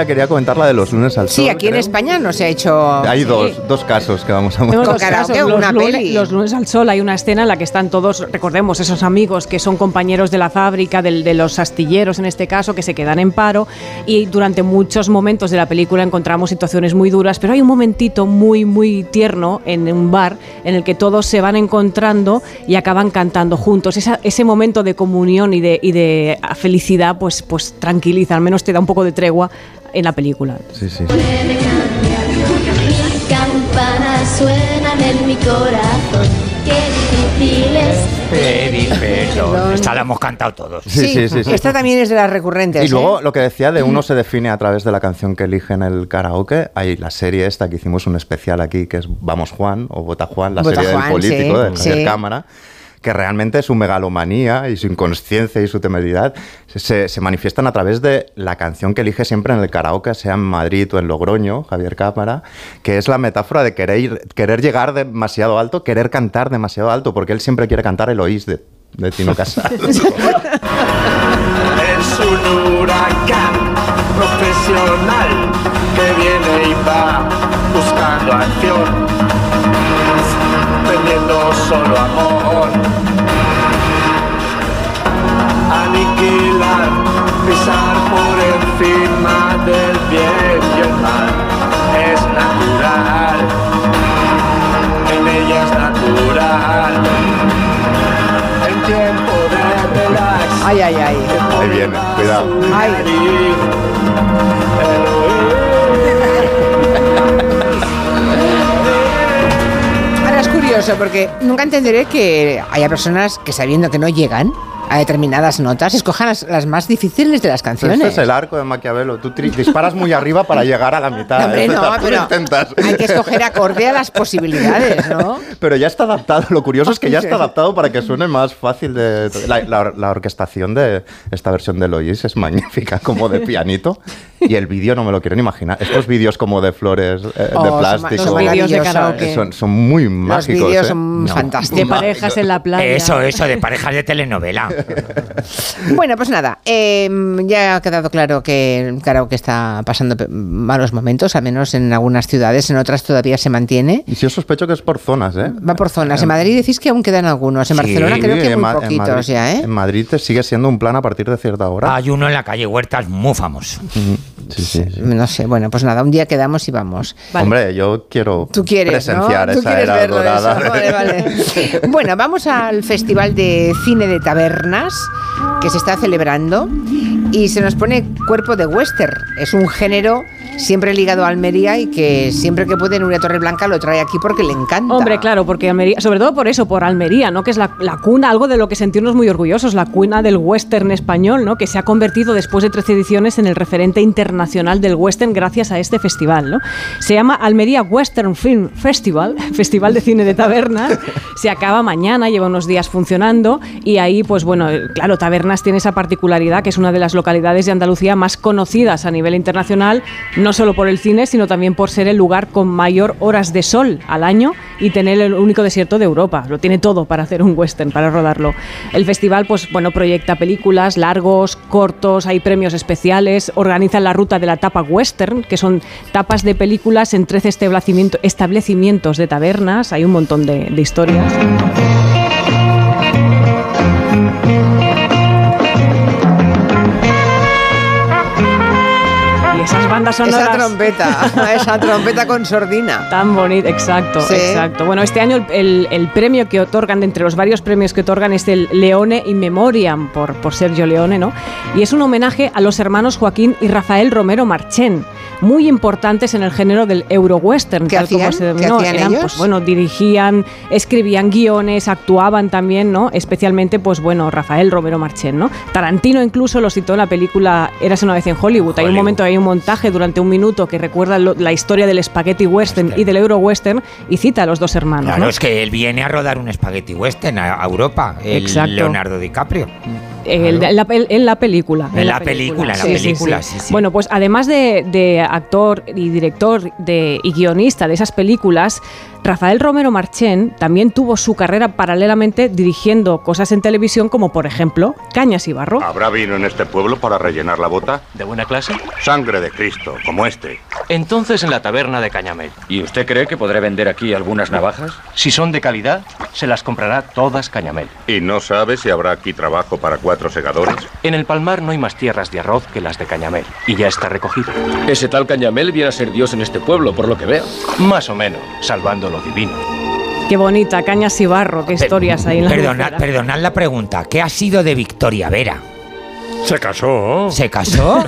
Quería comentar la de los lunes al sol. Sí, aquí en creo. España no se ha hecho. Hay dos, dos casos que vamos a mostrar. dos karaoke, casos. una los, peli. lunes, los lunes al sol hay una escena en la que están todos, recordemos, esos amigos que son compañeros de la fábrica, del- de los astilleros en este caso, que se quedan en paro y durante muchos momentos de la película encontramos situaciones muy duras, pero hay un momentito muy, muy tierno en un bar en el que todos se van encontrando y acaban cantando juntos. Esa- ese momento de comunión y de, y de felicidad pues, pues tranquiliza, al menos te da un poco de tregua en la película. Sí, sí. Las campanas suenan en mi corazón. Qué difícil es Pedir perdón. Esta la hemos cantado todos. Sí, sí, sí, sí. Esta también es de las recurrentes. Y luego ¿eh? lo que decía de uno se define a través de la canción que elige en el karaoke. Hay la serie esta que hicimos un especial aquí que es Vamos Juan o Vota Juan, la Vota serie Juan, del político sí, de sí. Cámara que realmente su megalomanía y su inconsciencia y su temeridad se, se manifiestan a través de la canción que elige siempre en el karaoke, sea en Madrid o en Logroño, Javier Cámara, que es la metáfora de querer, querer llegar demasiado alto, querer cantar demasiado alto, porque él siempre quiere cantar el oís de, de Tino Casal. [laughs] Es un huracán profesional que viene y va buscando acción, teniendo solo amor. Aniquilar, pisar por encima del bien y el mal es natural, en ella es natural. En tiempo de relax. Ay, ay, ay. Ahí viene, cuidado. Ay. Curioso porque nunca entenderé que haya personas que sabiendo que no llegan a determinadas notas escojan las, las más difíciles de las canciones. Este es el arco de Maquiavelo. Tú disparas muy arriba para llegar a la mitad. No, hombre, Eso no, pero intentas. hay que escoger acorde a las posibilidades, ¿no? [laughs] Pero ya está adaptado. Lo curioso es que ya está adaptado para que suene más fácil. De, la, la- la orquestación de esta versión de Lois es magnífica, como de pianito. Y el vídeo no me lo quiero ni imaginar. Estos vídeos como de flores, eh, Oh, de plástico. son Vídeos de. Son, son muy mágicos. vídeos ¿eh? son fantásticos. De parejas en la playa. Eso, eso, de parejas de telenovela. [laughs] Bueno, pues nada, eh, ya ha quedado claro que karaoke está pasando malos momentos, al menos en algunas ciudades, en otras todavía se mantiene. Y si os sospecho que es por zonas, ¿eh? Va por zonas. En Madrid decís que aún quedan algunos. En Sí, Barcelona creo que muy poquitos Madrid- ya, ¿eh? En Madrid te sigue siendo un plan a partir de cierta hora. Hay uno en la calle Huertas muy famoso. Sí, sí, sí. No sé, bueno, pues nada, un día quedamos y vamos. Hombre, yo quiero Tú quieres, ¿no? presenciar Tú esa quieres era verlo dorada. eso. Vale, vale. [laughs] Bueno, vamos al Festival de Cine de Que se está celebrando y se nos pone cuerpo de western. Es un género siempre ligado a Almería y que siempre que puede Nuria Torreblanca lo trae aquí porque le encanta. Hombre, claro, porque Almería, sobre todo por eso, por Almería, ¿no? Que es la, la cuna, algo de lo que sentirnos muy orgullosos, la cuna del western español, ¿no? Que se ha convertido después de 13 ediciones en el referente internacional del western gracias a este festival, ¿no? Se llama Almería Western Film Festival, [laughs] Festival de Cine de Tabernas. Se acaba mañana, lleva unos días funcionando y ahí, pues bueno, eh, claro, Tabernas tiene esa particularidad que es una de las localidades de Andalucía más conocidas a nivel internacional, no solo por el cine, sino también por ser el lugar con mayor horas de sol al año y tener el único desierto de Europa. Lo tiene todo para hacer un western, para rodarlo. El festival, pues bueno, proyecta películas largos, cortos, hay premios especiales, organizan la ruta de la tapa western, que son tapas de películas en 13 establecimiento- establecimientos de tabernas, hay un montón de historias. Esas bandas sonoras... Esa trompeta, [laughs] esa trompeta con sordina. Tan bonito, exacto, Sí. exacto. Bueno, este año el, el- el premio que otorgan, de entre los varios premios que otorgan, es el Leone in Memoriam por, por Sergio Leone, ¿no? Y es un homenaje a los hermanos Joaquín y Rafael Romero Marchén, muy importantes en el género del Euro-Western, ¿Qué tal como hacían? se ¿Qué denominó. hacían Eran, ellos? pues bueno, dirigían, escribían guiones, actuaban también, ¿no? Especialmente, pues bueno, Rafael Romero Marchén, ¿no? Tarantino incluso lo citó en la película Eras una vez en Hollywood. Hay un momento, hay un montaje durante un minuto que recuerda lo- la historia del spaghetti western y del euro western y cita a los dos hermanos. Claro, ¿no? es que él viene a rodar un spaghetti western a, a Europa, el Exacto. Leonardo DiCaprio. El- en, la, pel- en la película. En la película, en la película, sí, sí. Bueno, pues además de, de actor y director de, y guionista de esas películas, Rafael Romero Marchén también tuvo su carrera paralelamente dirigiendo cosas en televisión como por ejemplo Cañas y Barro. ¿Habrá vino en este pueblo para rellenar la bota? ¿De buena clase? Sangre de Cristo, como este. Entonces en la taberna de Cañamel. ¿Y usted cree que podré vender aquí algunas navajas? Si son de calidad, se las comprará todas Cañamel. ¿Y no sabe si habrá aquí trabajo para cuatro segadores? En el Palmar no hay más tierras de arroz que las de Cañamel. Y ya está recogido. Ese tal Cañamel viene a ser Dios en este pueblo, por lo que veo. Más o menos, salvando lo divino. Qué bonita, Cañas y Barro, qué historias hay en la Perdonad, perdonad la pregunta. ¿Qué ha sido de Victoria Vera? Se casó. [laughs] ¿Se casó?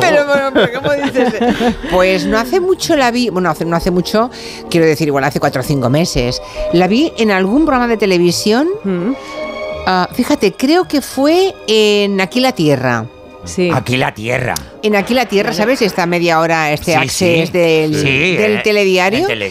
Pero, bueno, pero ¿cómo dices? Pues no hace mucho la vi, bueno, hace- no hace mucho, quiero decir, igual hace cuatro o cinco meses. La vi en algún programa de televisión. Ah, fíjate, creo que fue en Aquí la Tierra. Sí. Aquí la tierra. En Aquí la Tierra, ¿sabes? Esta media hora, este Sí, access sí. del, Sí, del eh, telediario. De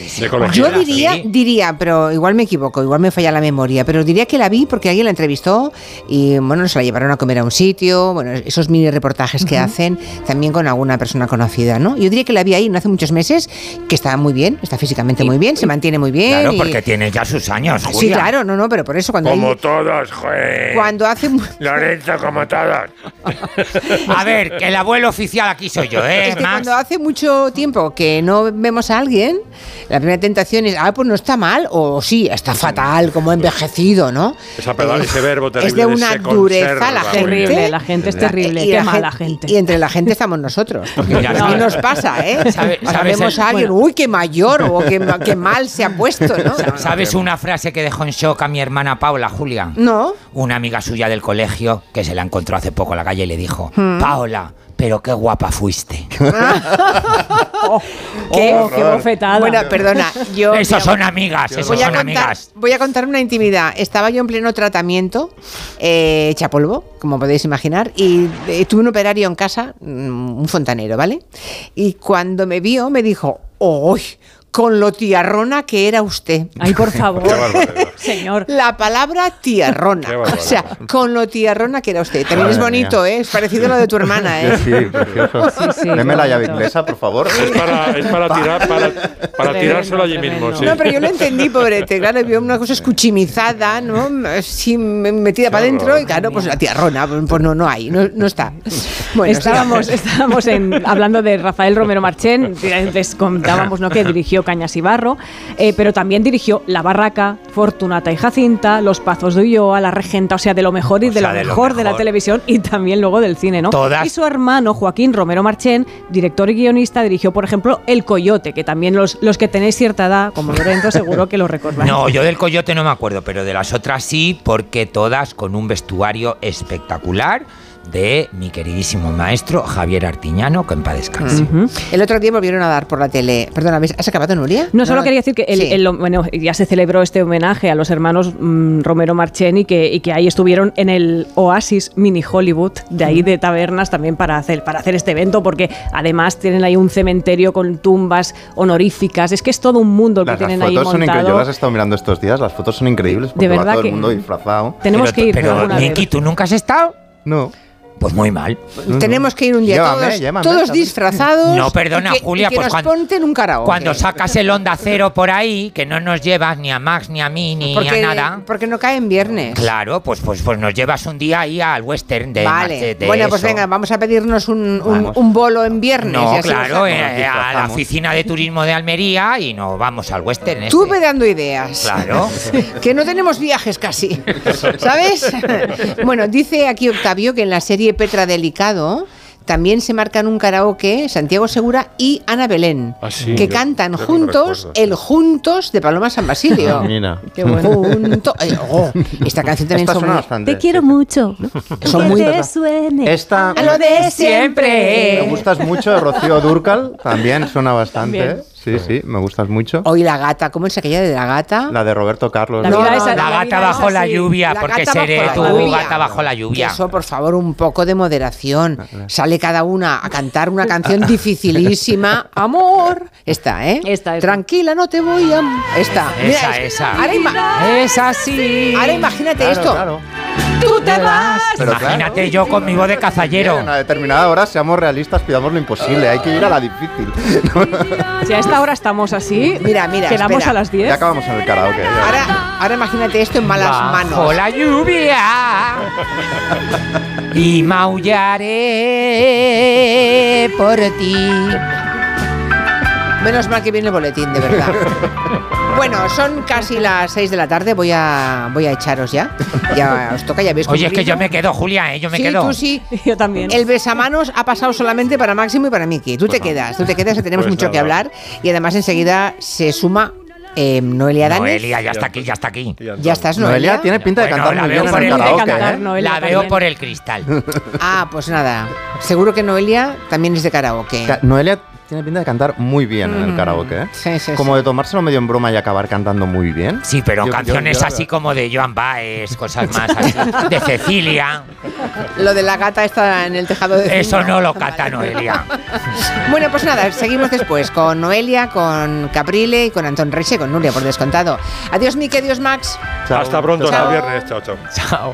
Yo diría, sí. diría, pero igual me equivoco, igual me falla la memoria, pero diría que la vi porque alguien la entrevistó y bueno, se la llevaron a comer a un sitio, bueno, esos mini reportajes que hacen también con alguna persona conocida, ¿no? Yo diría que la vi ahí no hace muchos meses, que está muy bien, está físicamente muy bien, se mantiene muy bien. Claro, y- porque tiene ya sus años, Sí, Julia. claro, no, no, pero por eso cuando Como hay- todas, joder. cuando hace Lorenzo, como todas. [laughs] [laughs] A ver, que el abuelo oficial aquí soy yo, ¿eh, Es que Max? cuando hace mucho tiempo que no vemos a alguien, la primera tentación es, ah, pues no está mal, o sí, está fatal, como ha envejecido, ¿no? Esa palabra, Eh, ese verbo terrible Es de una se dureza la gente. Terrible, la gente es terrible, Y qué la mala gen- gente. Y entre la gente estamos nosotros. Mira, a mí ¿sabes? nos pasa, ¿eh? ¿Sabe- Ahora sabes vemos el- a alguien, bueno. uy, qué mayor, o qué mal se ha puesto, ¿no? ¿Sabes una frase que dejó en shock a mi hermana Paula, Julia? No. Una amiga suya del colegio que se la encontró hace poco en la calle y le dijo, Hmm. Paola, pero qué guapa fuiste. [laughs] Qué, qué bofetada. Bueno, perdona, yo... [laughs] Esos son amigas, a, son contar, amigas. voy a contar una intimidad. Estaba yo en pleno tratamiento, eh, hecha polvo, como podéis imaginar, y eh, tuve un operario en casa, mm, un fontanero, ¿vale? Y cuando me vio, me dijo, ¡Uy! Con lo tiarrona que era usted. Ay, por favor. Qué barbaridad. Señor. La palabra tiarrona. Qué o sea, con lo tiarrona que era usted. También es bonito, ¿eh? Es parecido a lo de tu hermana, ¿eh? Sí, precioso. Sí, sí, Deme la llave inglesa, por favor. Es para, es para tirar, para, para tirárselo allí tremendo. mismo, sí. No, pero yo lo entendí, pobrete. Claro, vio una cosa escuchimizada, ¿no? Así metida para adentro y claro, pues la tiarrona, pues no, no hay, no, no está. Bueno, estábamos estábamos en, hablando de Rafael Romero Marchén, les contábamos ¿no? que dirigió Cañas y Barro, eh, pero también dirigió La Barraca, Fortunata y Jacinta, Los Pazos de Ulloa, La Regenta, o sea, de lo mejor y O de, sea, lo de lo mejor de la televisión y también luego del cine, ¿no? Todas. Y su hermano Joaquín Romero Marchén, director y guionista, dirigió, por ejemplo, El Coyote, que también los, los que tenéis cierta edad, como Lorenzo, seguro que lo recordáis. No, yo del coyote no me acuerdo, pero de las otras sí, porque todas con un vestuario espectacular de mi queridísimo maestro Javier Artiñano, que en paz descanse. Ujú. El otro día volvieron a dar por la tele. Perdona, ¿ves? ¿has acabado, Nuria? No, solo quería decir que el- Sí. el- bueno, ya se celebró este homenaje a los hermanos mm, Romero Marchén y que, y que ahí estuvieron en el Oasis Mini Hollywood, de ahí de tabernas también para hacer, para hacer este evento, porque además tienen ahí un cementerio con tumbas honoríficas. Es que es todo un mundo el que Las, las tienen ahí fotos son increíbles. Yo montado. las he estado mirando estos días. Las fotos son increíbles porque De va verdad todo que- el mundo disfrazado. Tenemos pero, que ir Pero. Miki, ¿tú nunca has estado? No. Pues muy mal. Tenemos que ir un día Llévame, todos, llévame, todos ¿sabes? disfrazados. No, perdona, y que, Julia, y que pues nos cuando- ponten un karaoke. Cuando sacas el Onda Cero por ahí, que no nos llevas ni a Max, ni a mí, ni porque, a nada. porque no cae en viernes. Claro, pues, pues, pues nos llevas un día ahí al western de Vale. De bueno, pues venga, vamos a pedirnos un, un- un bolo en viernes. No, claro, eh, a la oficina de turismo de Almería y nos vamos al western. Tú ese. ve dando ideas. Claro. [laughs] que no tenemos viajes casi. ¿Sabes? [laughs] bueno, dice aquí Octavio que en la serie Petra Delicado también se marcan un karaoke Santiago Segura y Ana Belén, Ah, sí, que yo- cantan yo no juntos recuerdo, el Juntos de Paloma San Basilio. [laughs] Mira. Qué bueno. Junto- ay, oh, esta canción también Esta son suena muy- bastante. Te quiero mucho. Son que muy- te suene. Esta A lo de siempre. me gustas mucho, Rocío Durcal. También suena bastante. También. Sí, sí, me gustas mucho. Hoy la gata, ¿cómo es aquella de la gata? La de Roberto Carlos. La ¿no? vida no, esa- no, La la gata bajo la lluvia, La porque seré tu lluvia. gata bajo la lluvia. Eso, por favor, un poco de moderación. Sale cada una a cantar una canción dificilísima. [laughs] Amor. Esta, ¿eh? Esta, esta. Tranquila, no te voy a... Esta. Esa, es- esa. Ahora, ima- Es así. ahora imagínate Claro, esto. claro. tú te vas. Pero claro. Imagínate yo con mi voz de cazallero. En una determinada hora, seamos realistas, pidamos lo imposible. Hay que ir a la difícil. [laughs] Si a esta hora estamos así, Mira, mira, quedamos espera. a las Ya 10. acabamos en el karaoke. ya. Ahora, ahora imagínate esto en malas Bajo manos. la lluvia y maullaré por ti. Menos mal que viene el boletín, de verdad. [laughs] Bueno, son casi las 6 de la tarde. Voy a, voy a echaros ya. Ya os toca, ya veis. Oye, es que yo me quedo, Julia, ¿eh? Yo me sí, quedo. tú sí. [laughs] Yo también. El besamanos ha pasado solamente para Máximo y para Miki. Tú te quedas, tú te quedas, que tenemos Pues mucho que hablar. Y además enseguida se suma eh, Noelia Danes. Noelia, ya está aquí, ya está aquí. Ya estás, Noelia. Noelia tiene pinta de Bueno, cantar la muy veo bien en por el el- karaoke. cantar, ¿eh? Noelia, La veo también. por el cristal. Ah, pues nada. Seguro que Noelia también es de karaoke. Noelia tiene pinta de cantar muy bien en el karaoke. ¿eh? Sí, sí, Como sí. de tomárselo medio en broma y acabar cantando muy bien. Sí, pero Yo- canciones yo- así como de Joan Baez, cosas más así, [laughs] de Cecilia. Lo de la gata está en el tejado de Eso no lo canta Noelia. [laughs] Bueno, pues nada, seguimos después con Noelia, con Caprile y con Antón Reche, con Nuria, por descontado. Adiós, Miki, adiós, Max. Chao. Hasta pronto, Chao. hasta viernes. Chao, chao. Chao.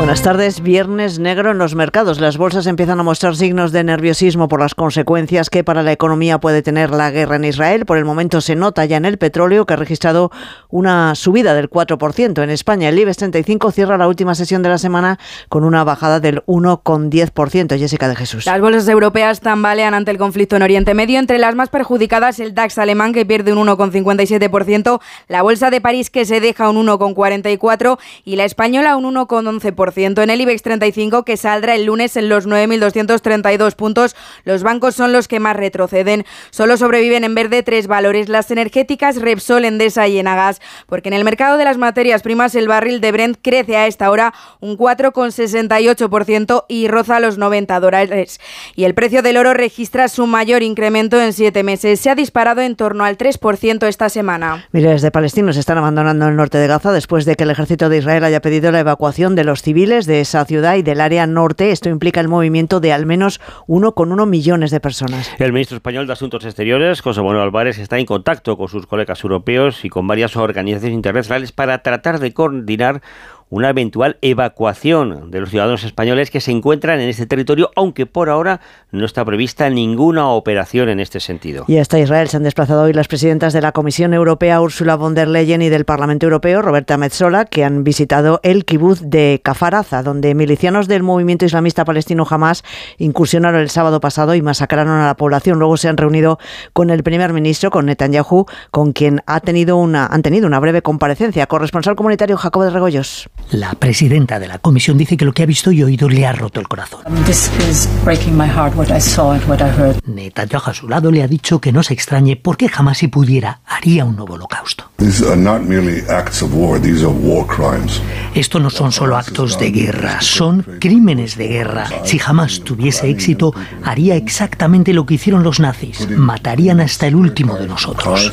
Buenas tardes. Viernes negro en los mercados. Las bolsas empiezan a mostrar signos de nerviosismo por las consecuencias que para la economía puede tener la guerra en Israel. Por el momento se nota ya en el petróleo que ha registrado una subida del 4%. En España el IBEX 35 cierra la última sesión de la semana con una bajada del 1,10%. Jessica de Jesús. Las bolsas europeas tambalean ante el conflicto en Oriente Medio. Entre las más perjudicadas, el DAX alemán, que pierde un 1,57%, la bolsa de París, que se deja un 1,44%, y la española un 1,11%. En el IBEX 35, que saldrá el lunes en los 9.232 puntos, los bancos son los que más retroceden. Solo sobreviven en verde tres valores, las energéticas Repsol, Endesa y Enagas, porque en el mercado de las materias primas el barril de Brent crece a esta hora un 4,68% y roza los 90 dólares. Y el precio del oro registra su mayor incremento en siete meses. Se ha disparado en torno al 3% esta semana. Miles de palestinos están abandonando el norte de Gaza después de que el ejército de Israel haya pedido la evacuación de los civiles de esa ciudad y del área norte. Esto implica el movimiento de al menos 1,1 millones de personas. El ministro español de Asuntos Exteriores, José Manuel Álvarez, está en contacto con sus colegas europeos y con varias organizaciones internacionales para tratar de coordinar una eventual evacuación de los ciudadanos españoles que se encuentran en este territorio, aunque por ahora no está prevista ninguna operación en este sentido. Y hasta Israel se han desplazado hoy las presidentas de la Comisión Europea, Ursula von der Leyen, y del Parlamento Europeo, Roberta Metsola, que han visitado el kibbutz de Kafaraza, donde milicianos del movimiento islamista palestino Hamas incursionaron el sábado pasado y masacraron a la población. Luego se han reunido con el primer ministro, con Netanyahu, con quien ha tenido una, han tenido una breve comparecencia. Corresponsal comunitario Jacobo de Regoyos. La presidenta de la comisión dice que lo que ha visto y oído le ha roto el corazón. This is breaking my heart what I saw and what I heard. Netanyahu a su lado le ha dicho que no se extrañe porque jamás si pudiera haría un nuevo holocausto. These are not merely acts of war, these are war crimes. Esto no son solo actos de guerra, son crímenes de guerra. Si jamás tuviese éxito, haría exactamente lo que hicieron los nazis. Matarían hasta el último de nosotros.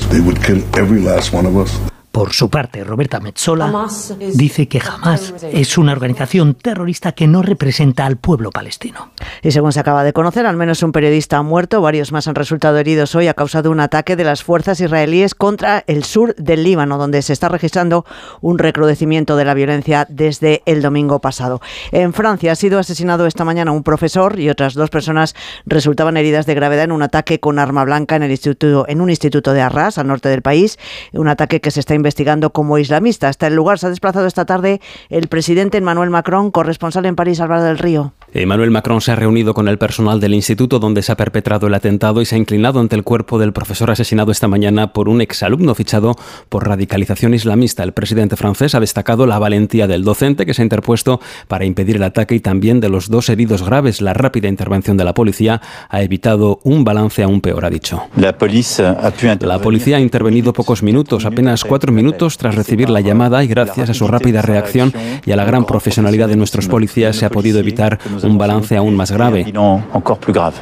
Por su parte, Roberta Metsola dice que Hamas es una organización terrorista que no representa al pueblo palestino. Y según se acaba de conocer, al menos un periodista ha muerto, varios más han resultado heridos hoy a causa de un ataque de las fuerzas israelíes contra el sur del Líbano, donde se está registrando un recrudecimiento de la violencia desde el domingo pasado. En Francia ha sido asesinado esta mañana un profesor y otras dos personas resultaban heridas de gravedad en un ataque con arma blanca en el instituto en un instituto de Arras, al norte del país, un ataque que se está investigando como islamista. Hasta el lugar se ha desplazado esta tarde el presidente Emmanuel Macron, corresponsal en París, Álvaro del Río. Emmanuel Macron se ha reunido con el personal del instituto donde se ha perpetrado el atentado y se ha inclinado ante el cuerpo del profesor asesinado esta mañana por un exalumno fichado por radicalización islamista. El presidente francés ha destacado la valentía del docente que se ha interpuesto para impedir el ataque y también de los dos heridos graves. La rápida intervención de la policía ha evitado un balance aún peor, ha dicho. La policía ha, intervenido pocos minutos, apenas cuatro minutos tras recibir la llamada y gracias a su rápida reacción y a la gran profesionalidad de nuestros policías se ha podido evitar un balance aún más grave.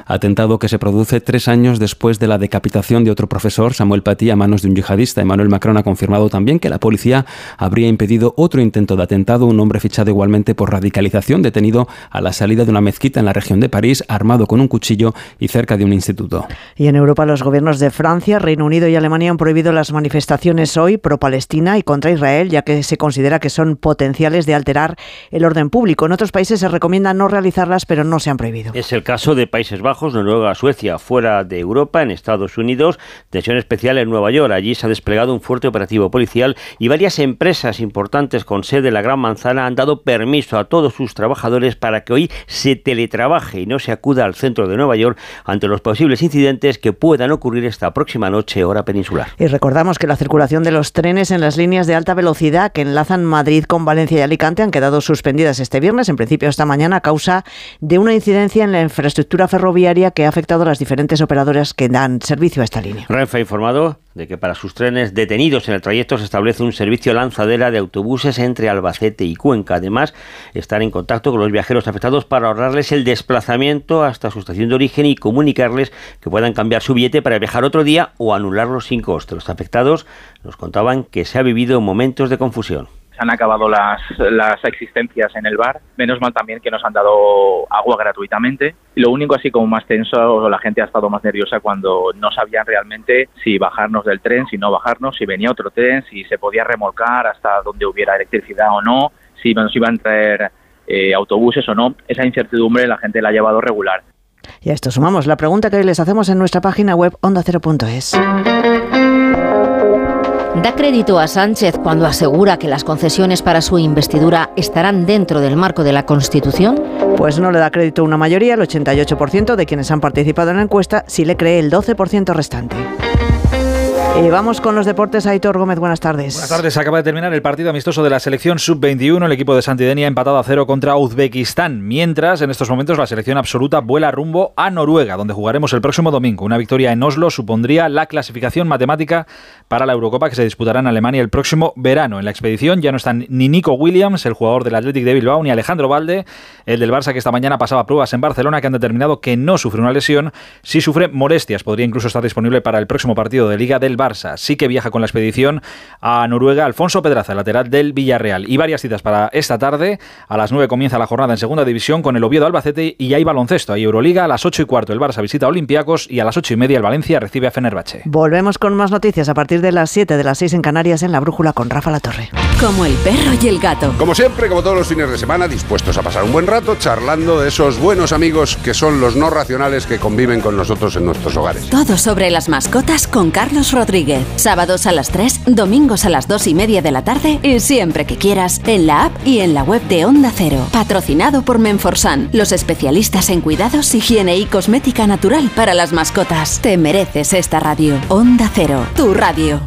Atentado que se produce tres años después de la decapitación de otro profesor, Samuel Paty, a manos de un yihadista. Emmanuel Macron ha confirmado también que la policía habría impedido otro intento de atentado, un hombre fichado igualmente por radicalización, detenido a la salida de una mezquita en la región de París, armado con un cuchillo y cerca de un instituto. Y en Europa los gobiernos de Francia, Reino Unido y Alemania han prohibido las manifestaciones hoy pro-Palestina y contra Israel, ya que se considera que son potenciales de alterar el orden público. En otros países se recomienda no realizarlas, pero no se han prohibido. Es el caso de Países Bajos, Noruega, Suecia, fuera de Europa, en Estados Unidos, tensión especial en Nueva York. Allí se ha desplegado un fuerte operativo policial y varias empresas importantes con sede en la Gran Manzana han dado permiso a todos sus trabajadores para que hoy se teletrabaje y no se acuda al centro de Nueva York ante los posibles incidentes que puedan ocurrir esta próxima noche hora peninsular. Y recordamos que la circulación de los trenes en las líneas de alta velocidad que enlazan Madrid con Valencia y Alicante han quedado suspendidas este viernes, en principio esta mañana, a causa de una incidencia en la infraestructura ferroviaria que ha afectado a las diferentes operadoras que dan servicio a esta línea. Renfe ha informado de que para sus trenes detenidos en el trayecto se establece un servicio lanzadera de autobuses entre Albacete y Cuenca. Además, estar en contacto con los viajeros afectados para ahorrarles el desplazamiento hasta su estación de origen y comunicarles que puedan cambiar su billete para viajar otro día o anularlo sin coste. Los afectados nos contaban que se ha vivido momentos de confusión se han acabado las, las existencias en el bar. Menos mal también que nos han dado agua gratuitamente. Lo único así como más tenso, la gente ha estado más nerviosa cuando no sabían realmente si bajarnos del tren, si no bajarnos, si venía otro tren, si se podía remolcar hasta donde hubiera electricidad o no, si nos iban a traer eh, autobuses o no. Esa incertidumbre la gente la ha llevado regular. Y a esto sumamos la pregunta que les hacemos en nuestra página web ondacero.es. Da crédito a Sánchez cuando asegura que las concesiones para su investidura estarán dentro del marco de la Constitución. Pues no le da crédito una mayoría, el 88% de quienes han participado en la encuesta, sí le cree el 12% restante. Y vamos con los deportes. Aitor Gómez, buenas tardes. Buenas tardes. Acaba de terminar el partido amistoso de la selección sub-21. El equipo de Santidenia empatado a cero contra Uzbekistán. Mientras, en estos momentos, la selección absoluta vuela rumbo a Noruega, donde jugaremos el próximo domingo. Una victoria en Oslo supondría la clasificación matemática para la Eurocopa que se disputará en Alemania el próximo verano. En la expedición ya no están ni Nico Williams, el jugador del Athletic de Bilbao, ni Alejandro Valde, el del Barça que esta mañana pasaba pruebas en Barcelona, que han determinado que no sufre una lesión. Si sufre molestias, podría incluso estar disponible para el próximo partido de Liga del Barça. Sí que viaja con la expedición a Noruega Alfonso Pedraza, lateral del Villarreal. Y varias citas para esta tarde. A las 9 comienza la jornada en segunda división con el Oviedo Albacete y hay baloncesto. Hay Euroliga a las 8 y cuarto. El Barça visita a Olympiacos y a las 8 y media el Valencia recibe a Fenerbahce. Volvemos con más noticias a partir de las 7 de las 6 en Canarias en La Brújula con Rafa La Torre. Como el perro y el gato. Como siempre, como todos los fines de semana, dispuestos a pasar un buen rato charlando de esos buenos amigos que son los no racionales que conviven con nosotros en nuestros hogares. Todo sobre las mascotas con Carlos Rodríguez. Sábados a las 3, domingos a las 2 y media de la tarde y siempre que quieras en la app y en la web de Onda Cero. Patrocinado por Menforsan, los especialistas en cuidados, higiene y cosmética natural para las mascotas. Te mereces esta radio. Onda Cero, tu radio.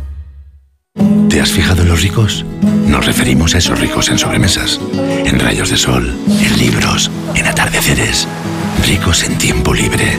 ¿Te has fijado en los ricos? Nos referimos a esos ricos en sobremesas, en rayos de sol, en libros, en atardeceres. Ricos en tiempo libre,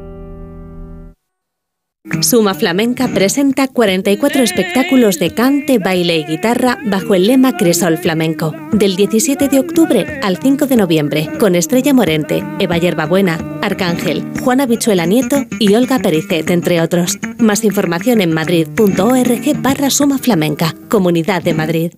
Suma Flamenca presenta 44 espectáculos de cante, baile y guitarra bajo el lema Cresol Flamenco, del 17 de octubre al 5 de noviembre, con Estrella Morente, Eva Yerbabuena, Arcángel, Juana Bichuela Nieto y Olga Pericet, entre otros. Más información en madrid.org barra Suma Flamenca, Comunidad de Madrid.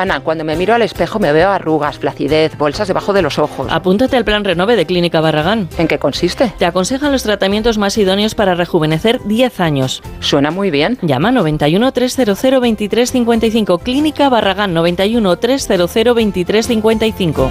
Ana, cuando me miro al espejo me veo arrugas, flacidez, bolsas debajo de los ojos. Apúntate al plan Renove de Clínica Barragán. ¿En qué consiste? Te aconsejan los tratamientos más idóneos para rejuvenecer 10 años. Suena muy bien. Llama 91 300 2355. Clínica Barragán 91 300 2355.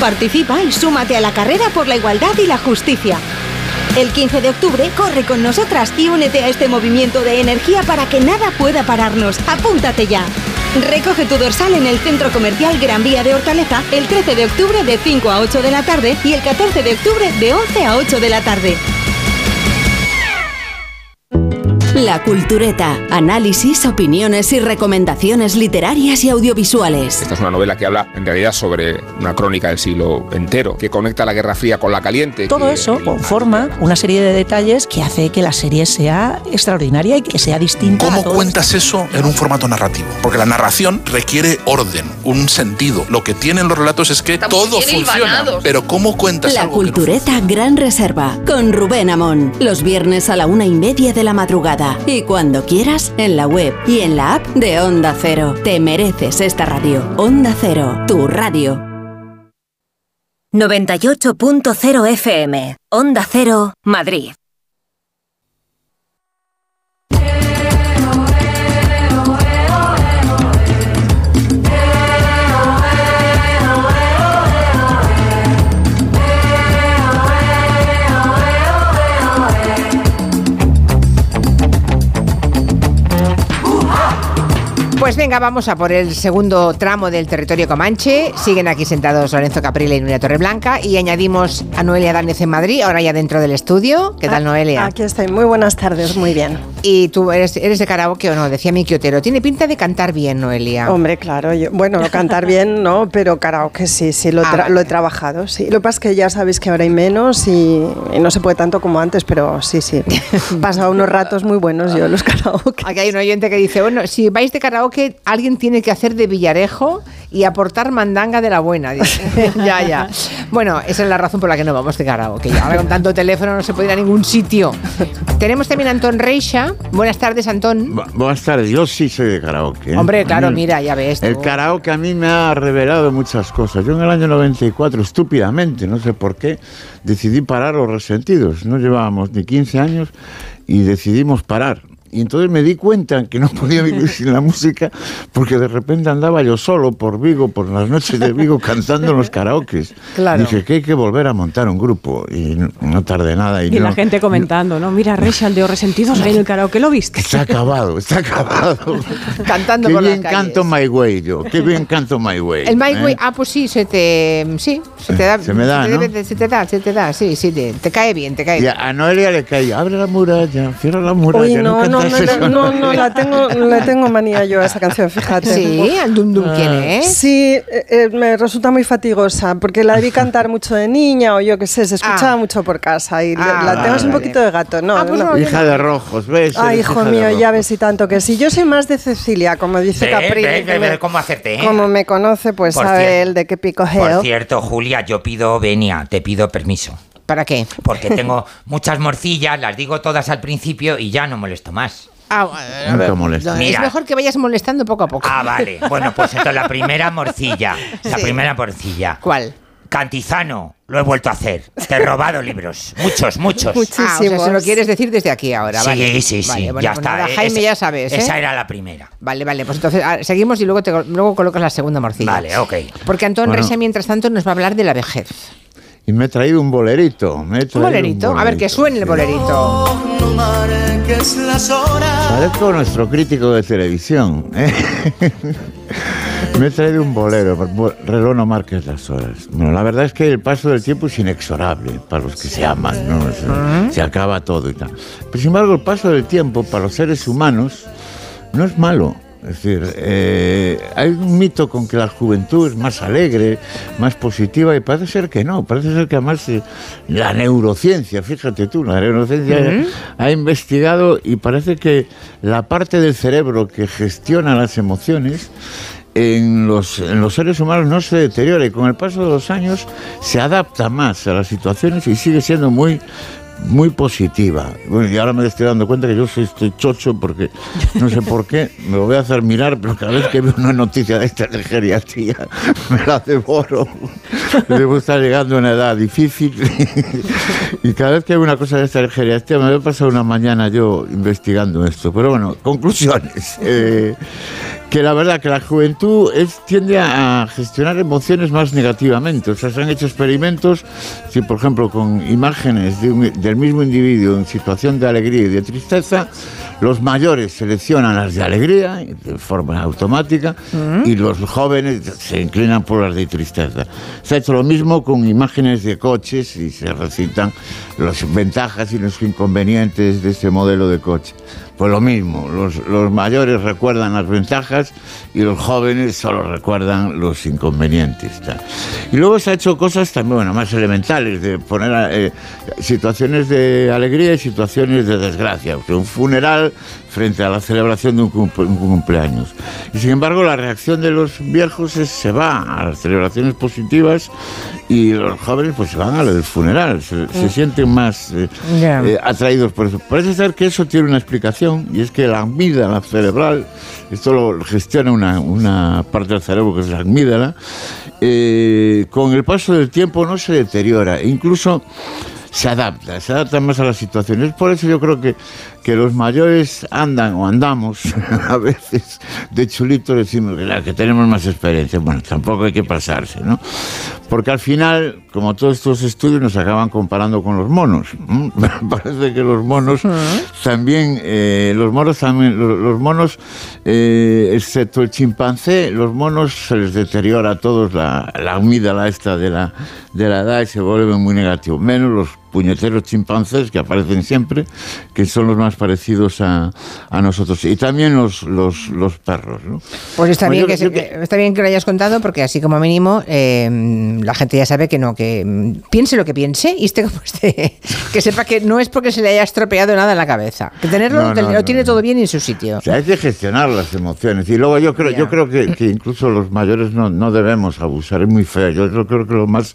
Participa y súmate a la carrera por la igualdad y la justicia. El 15 de octubre corre con nosotras y únete a este movimiento de energía para que nada pueda pararnos. Apúntate ya. Recoge tu dorsal en el Centro Comercial Gran Vía de Hortaleza el 13 de octubre de 5 a 8 de la tarde y el 14 de octubre de 11 a 8 de la tarde. La Cultureta. Análisis, opiniones y recomendaciones literarias y audiovisuales. Esta es una novela que habla en realidad sobre una crónica del siglo entero, que conecta la Guerra Fría con la caliente. Todo que- eso conforma una serie de detalles que hace que la serie sea extraordinaria y que sea distinta. a ¿Cómo todo cuentas eso en un formato narrativo? Porque la narración requiere orden, un sentido. Lo que tienen los relatos es que todo funciona. Pero ¿cómo cuentas La algo que no Cultureta Gran Reserva con Rubén Amón. Los viernes a la una y media de la madrugada. Y cuando quieras, en la web y en la app de Onda Cero. Te mereces esta radio. Onda Cero, tu radio. 98.0 FM. Onda Cero, Madrid. Pues venga, vamos a por el segundo tramo del territorio comanche. Siguen aquí sentados Lorenzo Caprile y Nuria Torreblanca y añadimos a Noelia Dáñez en Madrid, ahora ya dentro del estudio. ¿Qué tal, Noelia? Aquí estoy. Muy buenas tardes, muy bien. ¿Y tú eres, eres de karaoke o no? Decía mi Otero. Tiene pinta de cantar bien, Noelia. Hombre, claro. Yo, bueno, [laughs] cantar bien no, pero karaoke sí, sí, lo, Ah, vale. lo he trabajado. Sí. Lo que pasa es que ya sabéis que ahora hay menos y, y no se puede tanto como antes, pero sí, sí. He [laughs] pasado unos ratos muy buenos yo los karaoke. Aquí hay un oyente que dice, bueno, si vais de karaoke, alguien tiene que hacer de Villarejo y aportar mandanga de la buena. [laughs] Ya, ya. Bueno, esa es la razón por la que no vamos de karaoke. Ahora con tanto teléfono no se puede ir a ningún sitio. Tenemos también a Antón Reixa. Buenas tardes, Antón. Bu- Buenas tardes, yo sí soy de karaoke. ¿eh? Hombre, claro, mí- mira, ya ves. El karaoke a mí me ha revelado muchas cosas. Yo en el año 94, estúpidamente, no sé por qué, decidí parar los resentidos. No llevábamos ni 15 años y decidimos parar. Y entonces me di cuenta que no podía vivir sin la música porque de repente andaba yo solo por Vigo, por las noches de Vigo, cantando en los karaokes. Claro. Dije que hay que volver a montar un grupo y no, no tardé nada. Y, Y no- la gente comentando, ¿no? Mira, Rachel de Resentidos ahí en el karaoke, ¿lo viste? Está acabado, está acabado. Cantando Qué por bien las canto My Way yo, qué bien canto My Way. El My ¿eh? Way, ah, pues sí, se te, sí, se te da, Se me da, te ¿no? debe- se te da, se te da, sí, sí, te, te cae bien, te cae Y bien. a a Noelia le cae, abre la muralla, cierra la muralla. Uy, no, no, no, no, no, no, la tengo, le tengo manía yo a esa canción, fíjate. Sí, al Dum Dum, ¿quién es? Sí, eh, eh, me resulta muy fatigosa, porque la debí cantar mucho de niña, o yo qué sé, se escuchaba mucho por casa, y le- Ah, la tengo un vale. poquito de gato, ¿no? pues no. Hija de rojos, ¿ves? Ay, hijo mío, ya ves y tanto que sí. Yo soy más de Cecilia, como dice Ve, Capri. ve, ve, me- cómo hacerte, ¿eh? Como me conoce, pues Por sabe cierto. él de qué pico Por geo. cierto, Julia, yo pido venia, te pido permiso. ¿Para qué? Porque tengo muchas morcillas, las digo todas al principio y ya no molesto más. Ah, a ver, no, es Mira. mejor que vayas molestando poco a poco. Ah, vale. Bueno, pues entonces la primera morcilla. La Sí. primera morcilla. ¿Cuál? Cantizano, lo he vuelto a hacer. Te he robado libros. Muchos, muchos. Ah, o sea, se lo quieres decir desde aquí ahora, Sí, ¿vale? sí, sí, Vale, bueno, ya pues está. nada, Jaime, esa- ya sabes, ¿eh? Esa era la primera. Vale, vale, pues entonces ah, seguimos y luego, te, luego colocas la segunda morcilla. Vale, ok. Porque Antón Bueno. Resa, mientras tanto, nos va a hablar de la vejez. Y me he traído un bolerito. Me he ¿Un bolerito? A ver, que bolerito, suene el bolerito. Parezco nuestro crítico de televisión. ¿eh? [laughs] Me he traído un bolero, bo- reloj no marques las horas. Bueno, la verdad es que el paso del tiempo es inexorable para los que se aman, ¿no? Se, se acaba todo y tal. Pero sin embargo, el paso del tiempo para los seres humanos no es malo. Es decir, eh, hay un mito con que la juventud es más alegre, más positiva, y parece ser que no. Parece ser que además eh, la neurociencia, fíjate tú, la neurociencia ha investigado y parece que la parte del cerebro que gestiona las emociones en los, en los seres humanos no se deteriora y con el paso de los años se adapta más a las situaciones y sigue siendo muy muy positiva. Bueno, y ahora me estoy dando cuenta que yo soy, estoy chocho porque no sé por qué, me lo voy a hacer mirar, pero cada vez que veo una noticia de esta de geriatría [laughs] me la devoro. Debo estar llegando a una edad difícil [laughs] y cada vez que veo una cosa de esta de geriatría me voy a pasar una mañana yo investigando esto. Pero bueno, conclusiones. Eh, que la verdad que la juventud es, tiende a gestionar emociones más negativamente. O sea, se han hecho experimentos, si por ejemplo con imágenes de un- del mismo individuo en situación de alegría y de tristeza, los mayores seleccionan las de alegría de forma automática y los jóvenes se inclinan por las de tristeza. Se ha hecho lo mismo con imágenes de coches y se recitan las ventajas y los inconvenientes de este modelo de coche. Pues lo mismo, los, los mayores recuerdan las ventajas y los jóvenes solo recuerdan los inconvenientes. tal. Y luego se ha hecho cosas también bueno, más elementales, de poner eh, situaciones de alegría y situaciones de desgracia. O sea, un funeral frente a la celebración de un, cumple- un cumpleaños. Y sin embargo, la reacción de los viejos es, se va a las celebraciones positivas y los jóvenes pues se van a lo del funeral, se, se sienten más eh, eh, atraídos por eso. Parece ser que eso tiene una explicación y es que la amígdala cerebral, esto lo gestiona una, una parte del cerebro que es la amígdala, eh, con el paso del tiempo no se deteriora, e incluso se adapta, se adapta más a las situaciones. Por eso yo creo que, que los mayores andan o andamos [laughs] a veces de chulito decimos que, la que tenemos más experiencia. Bueno, tampoco hay que pasarse, ¿no? Porque al final, como todos estos estudios, nos acaban comparando con los monos. [laughs] Parece que los monos también, eh, los monos también, los, los monos, eh, excepto el chimpancé, los monos se les deteriora a todos la, la amígdala esta de la, de la edad y se vuelven muy negativos. Menos los puñeteros chimpancés que aparecen siempre, que son los más parecidos a, a nosotros. Y también los, los, los perros, ¿no? Pues está, Bueno, bien, yo- que, yo se- está bien que lo hayas contado porque así como mínimo eh, la gente ya sabe que no, que mm, piense lo que piense y esté como esté. [laughs] Que sepa que no es porque se le haya estropeado nada en la cabeza. Que tenerlo No, no, lo no, tiene todo bien en su sitio. O sea, hay que gestionar las emociones. Y luego yo creo, yo creo que, que incluso los mayores no, no debemos abusar, es muy feo. Yo creo que lo más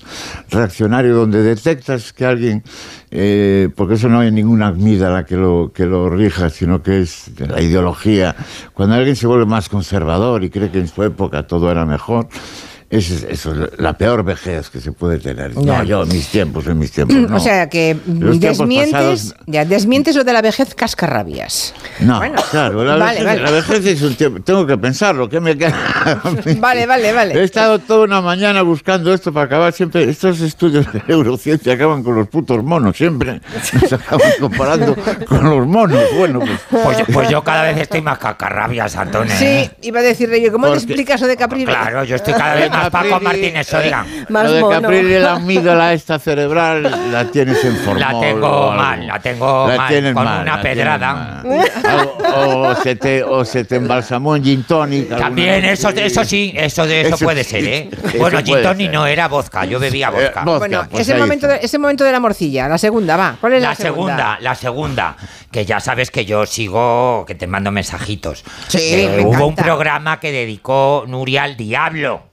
reaccionario, donde detectas que alguien, eh, porque eso no hay ninguna amígdala que lo, que lo rija, sino que es la ideología. Cuando alguien se vuelve más conservador y cree que en su época todo era mejor. Es, eso es la peor vejez que se puede tener. Ya. No, yo, mis tiempos, en mis tiempos. No. O sea que mm, Los desmientes, pasados- ya, desmientes lo de la vejez cascarrabias. No, claro, la, vale, vejez, vale. la vejez es un tiempo. Tengo que pensarlo, ¿qué me queda? [laughs] Vale, vale, He vale. estado toda una mañana buscando esto para acabar siempre. Estos estudios de neurociencia acaban con los putos monos, siempre. Nos acaban comparando con los monos. Bueno, pues. Pues, yo- pues yo cada vez estoy más cacarrabias, Antonio. Sí, iba a decirle yo, ¿cómo Porque- explicas eso de Capri? Claro, yo estoy cada vez más Paco Martínez Soria. lo de Capri la amígdala esta cerebral la tienes en formol. La tengo mal, la tengo La mal, tienes con mal, una la pedrada. O, o se te, o se te embalsamó en gin tonic. También, eso, eso sí, eso de eso, Eso puede sí, ser, ¿eh? Bueno, gin tonic no era vodka, yo bebía vodka. vodka, Bueno, pues ese, momento de, ese momento de la morcilla, la segunda, va. ¿Cuál es la, La segunda, la segunda, que ya sabes que yo sigo, que te mando mensajitos. Sí, Eh, me hubo un programa que dedicó Nuria al diablo.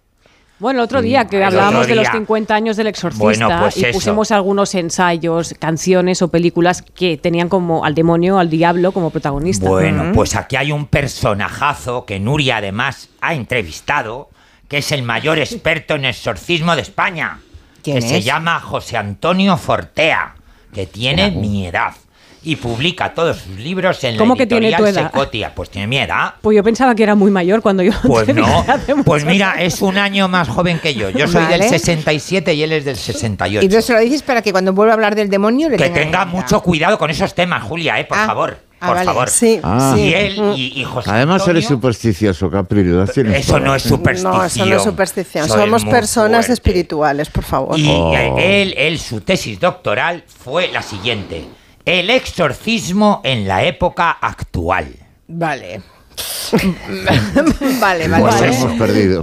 Bueno, el otro día que El hablábamos de los día. 50 años del exorcista Bueno, pues y eso. pusimos algunos ensayos, canciones o películas que tenían como al demonio, al diablo como protagonista. Bueno, pues aquí hay un personajazo que Nuria además ha entrevistado, que es el mayor experto en exorcismo de España, que ¿Quién se llama José Antonio Fortea, que tiene mi edad y publica todos sus libros en ¿Cómo la que tiene editorial tu edad? Secotia. Pues tiene mi edad. Pues yo pensaba que era muy mayor cuando yo Pues no, pues mira, años. es un año más joven que yo. Yo soy Vale. del 67 y él es del 68. Y entonces se lo dices para que cuando vuelva a hablar del demonio le que tenga mucho cuidado con esos temas, Julia, eh, por Ah, favor. ah, Por vale. favor. Sí, Ah. Y él y, y José Además eres Antonio- supersticioso, Caprillo. las tienes Eso no es superstición. No, eso no es superstición. Soy Somos personas fuerte. espirituales, por favor. Y Oh. él, él, su tesis doctoral fue la siguiente. El exorcismo en la época actual. Vale. [laughs] vale, vale. Pues vale. hemos perdido.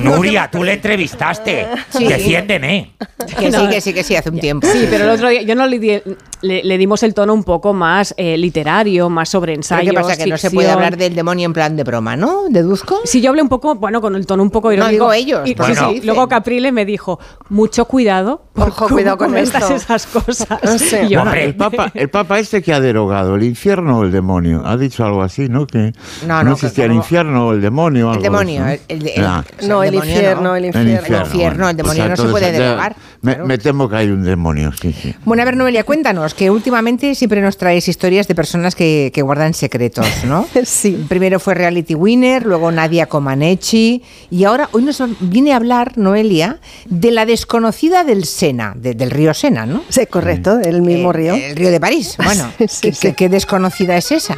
Nuria, tú le entrevistaste. Sí. Defiéndeme. Que sí, No. que sí, que sí, hace un tiempo. Sí, pero el otro día yo no le, di- le, le dimos el tono un poco más eh, literario, más sobre ¿Pero ensayos. qué pasa? Que no se puede hablar del demonio en plan de broma, ¿no? ¿Deduzco? Sí, yo hablé un poco, bueno, con el tono un poco irónico. digo ellos, Y, porque sí, sí, luego Caprile me dijo, mucho cuidado. Ojo, cuidado con esto". esas cosas. Sí. Y yo, Bueno, el Papa, el Papa este que ha derogado, el infierno o el demonio, ha dicho algo así, ¿no? Que No, no, no, existía el infierno o el demonio. El algo demonio, eso, el- el- No, el demonio infierno, el infierno. El El infierno, el demonio no se puede derogar. Me, claro. me temo que hay un demonio, sí, sí. Bueno, a ver, Noelia, cuéntanos, que últimamente siempre nos traes historias de personas que, que guardan secretos, ¿no? [laughs] Sí. Primero fue Reality Winner, luego Nadia Comaneci, y ahora hoy nos viene a hablar, Noelia, de la desconocida del Sena, de- del río Sena, ¿no? Sí, correcto, el mismo Eh, río. El río de París. Bueno, [laughs] Sí, ¿qué, sí. qué- qué desconocida es esa?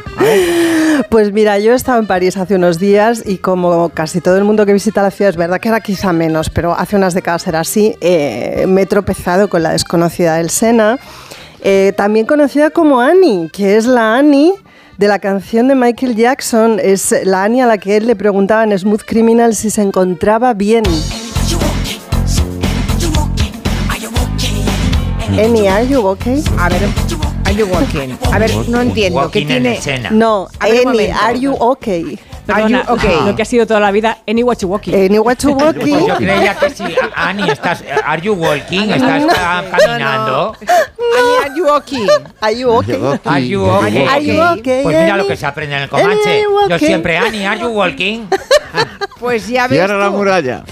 Pues mira, yo he estado en París hace unos días y como casi todo el mundo que visita la ciudad, es verdad que era quizá menos, pero hace unas décadas era así, eh, me he tropezado con la desconocida del Sena, eh, también conocida como Annie, que es la Annie de la canción de Michael Jackson, es la Annie a la que él le preguntaba en Smooth Criminal si se encontraba bien. Annie, are you okay? A ver, are you walking? A ver, no entiendo. ¿Qué Walking en tiene? No, A ver, un Annie, momento. are you okay? Perdona, Are you okay? lo que ha sido toda la vida, Any Watch Walking. Annie, what you walking? Pues [laughs] yo creía que sí. Ani, estás, ¿are you walking? ¿Estás ah, caminando? Annie, are you okay? Are you okay? ¿Are you okay? Are you okay, Pues mira lo que se aprende en el Comanche. You Yo siempre, Ani, ¿are you walking? [laughs] Pues ya ves Cierra la tú. muralla.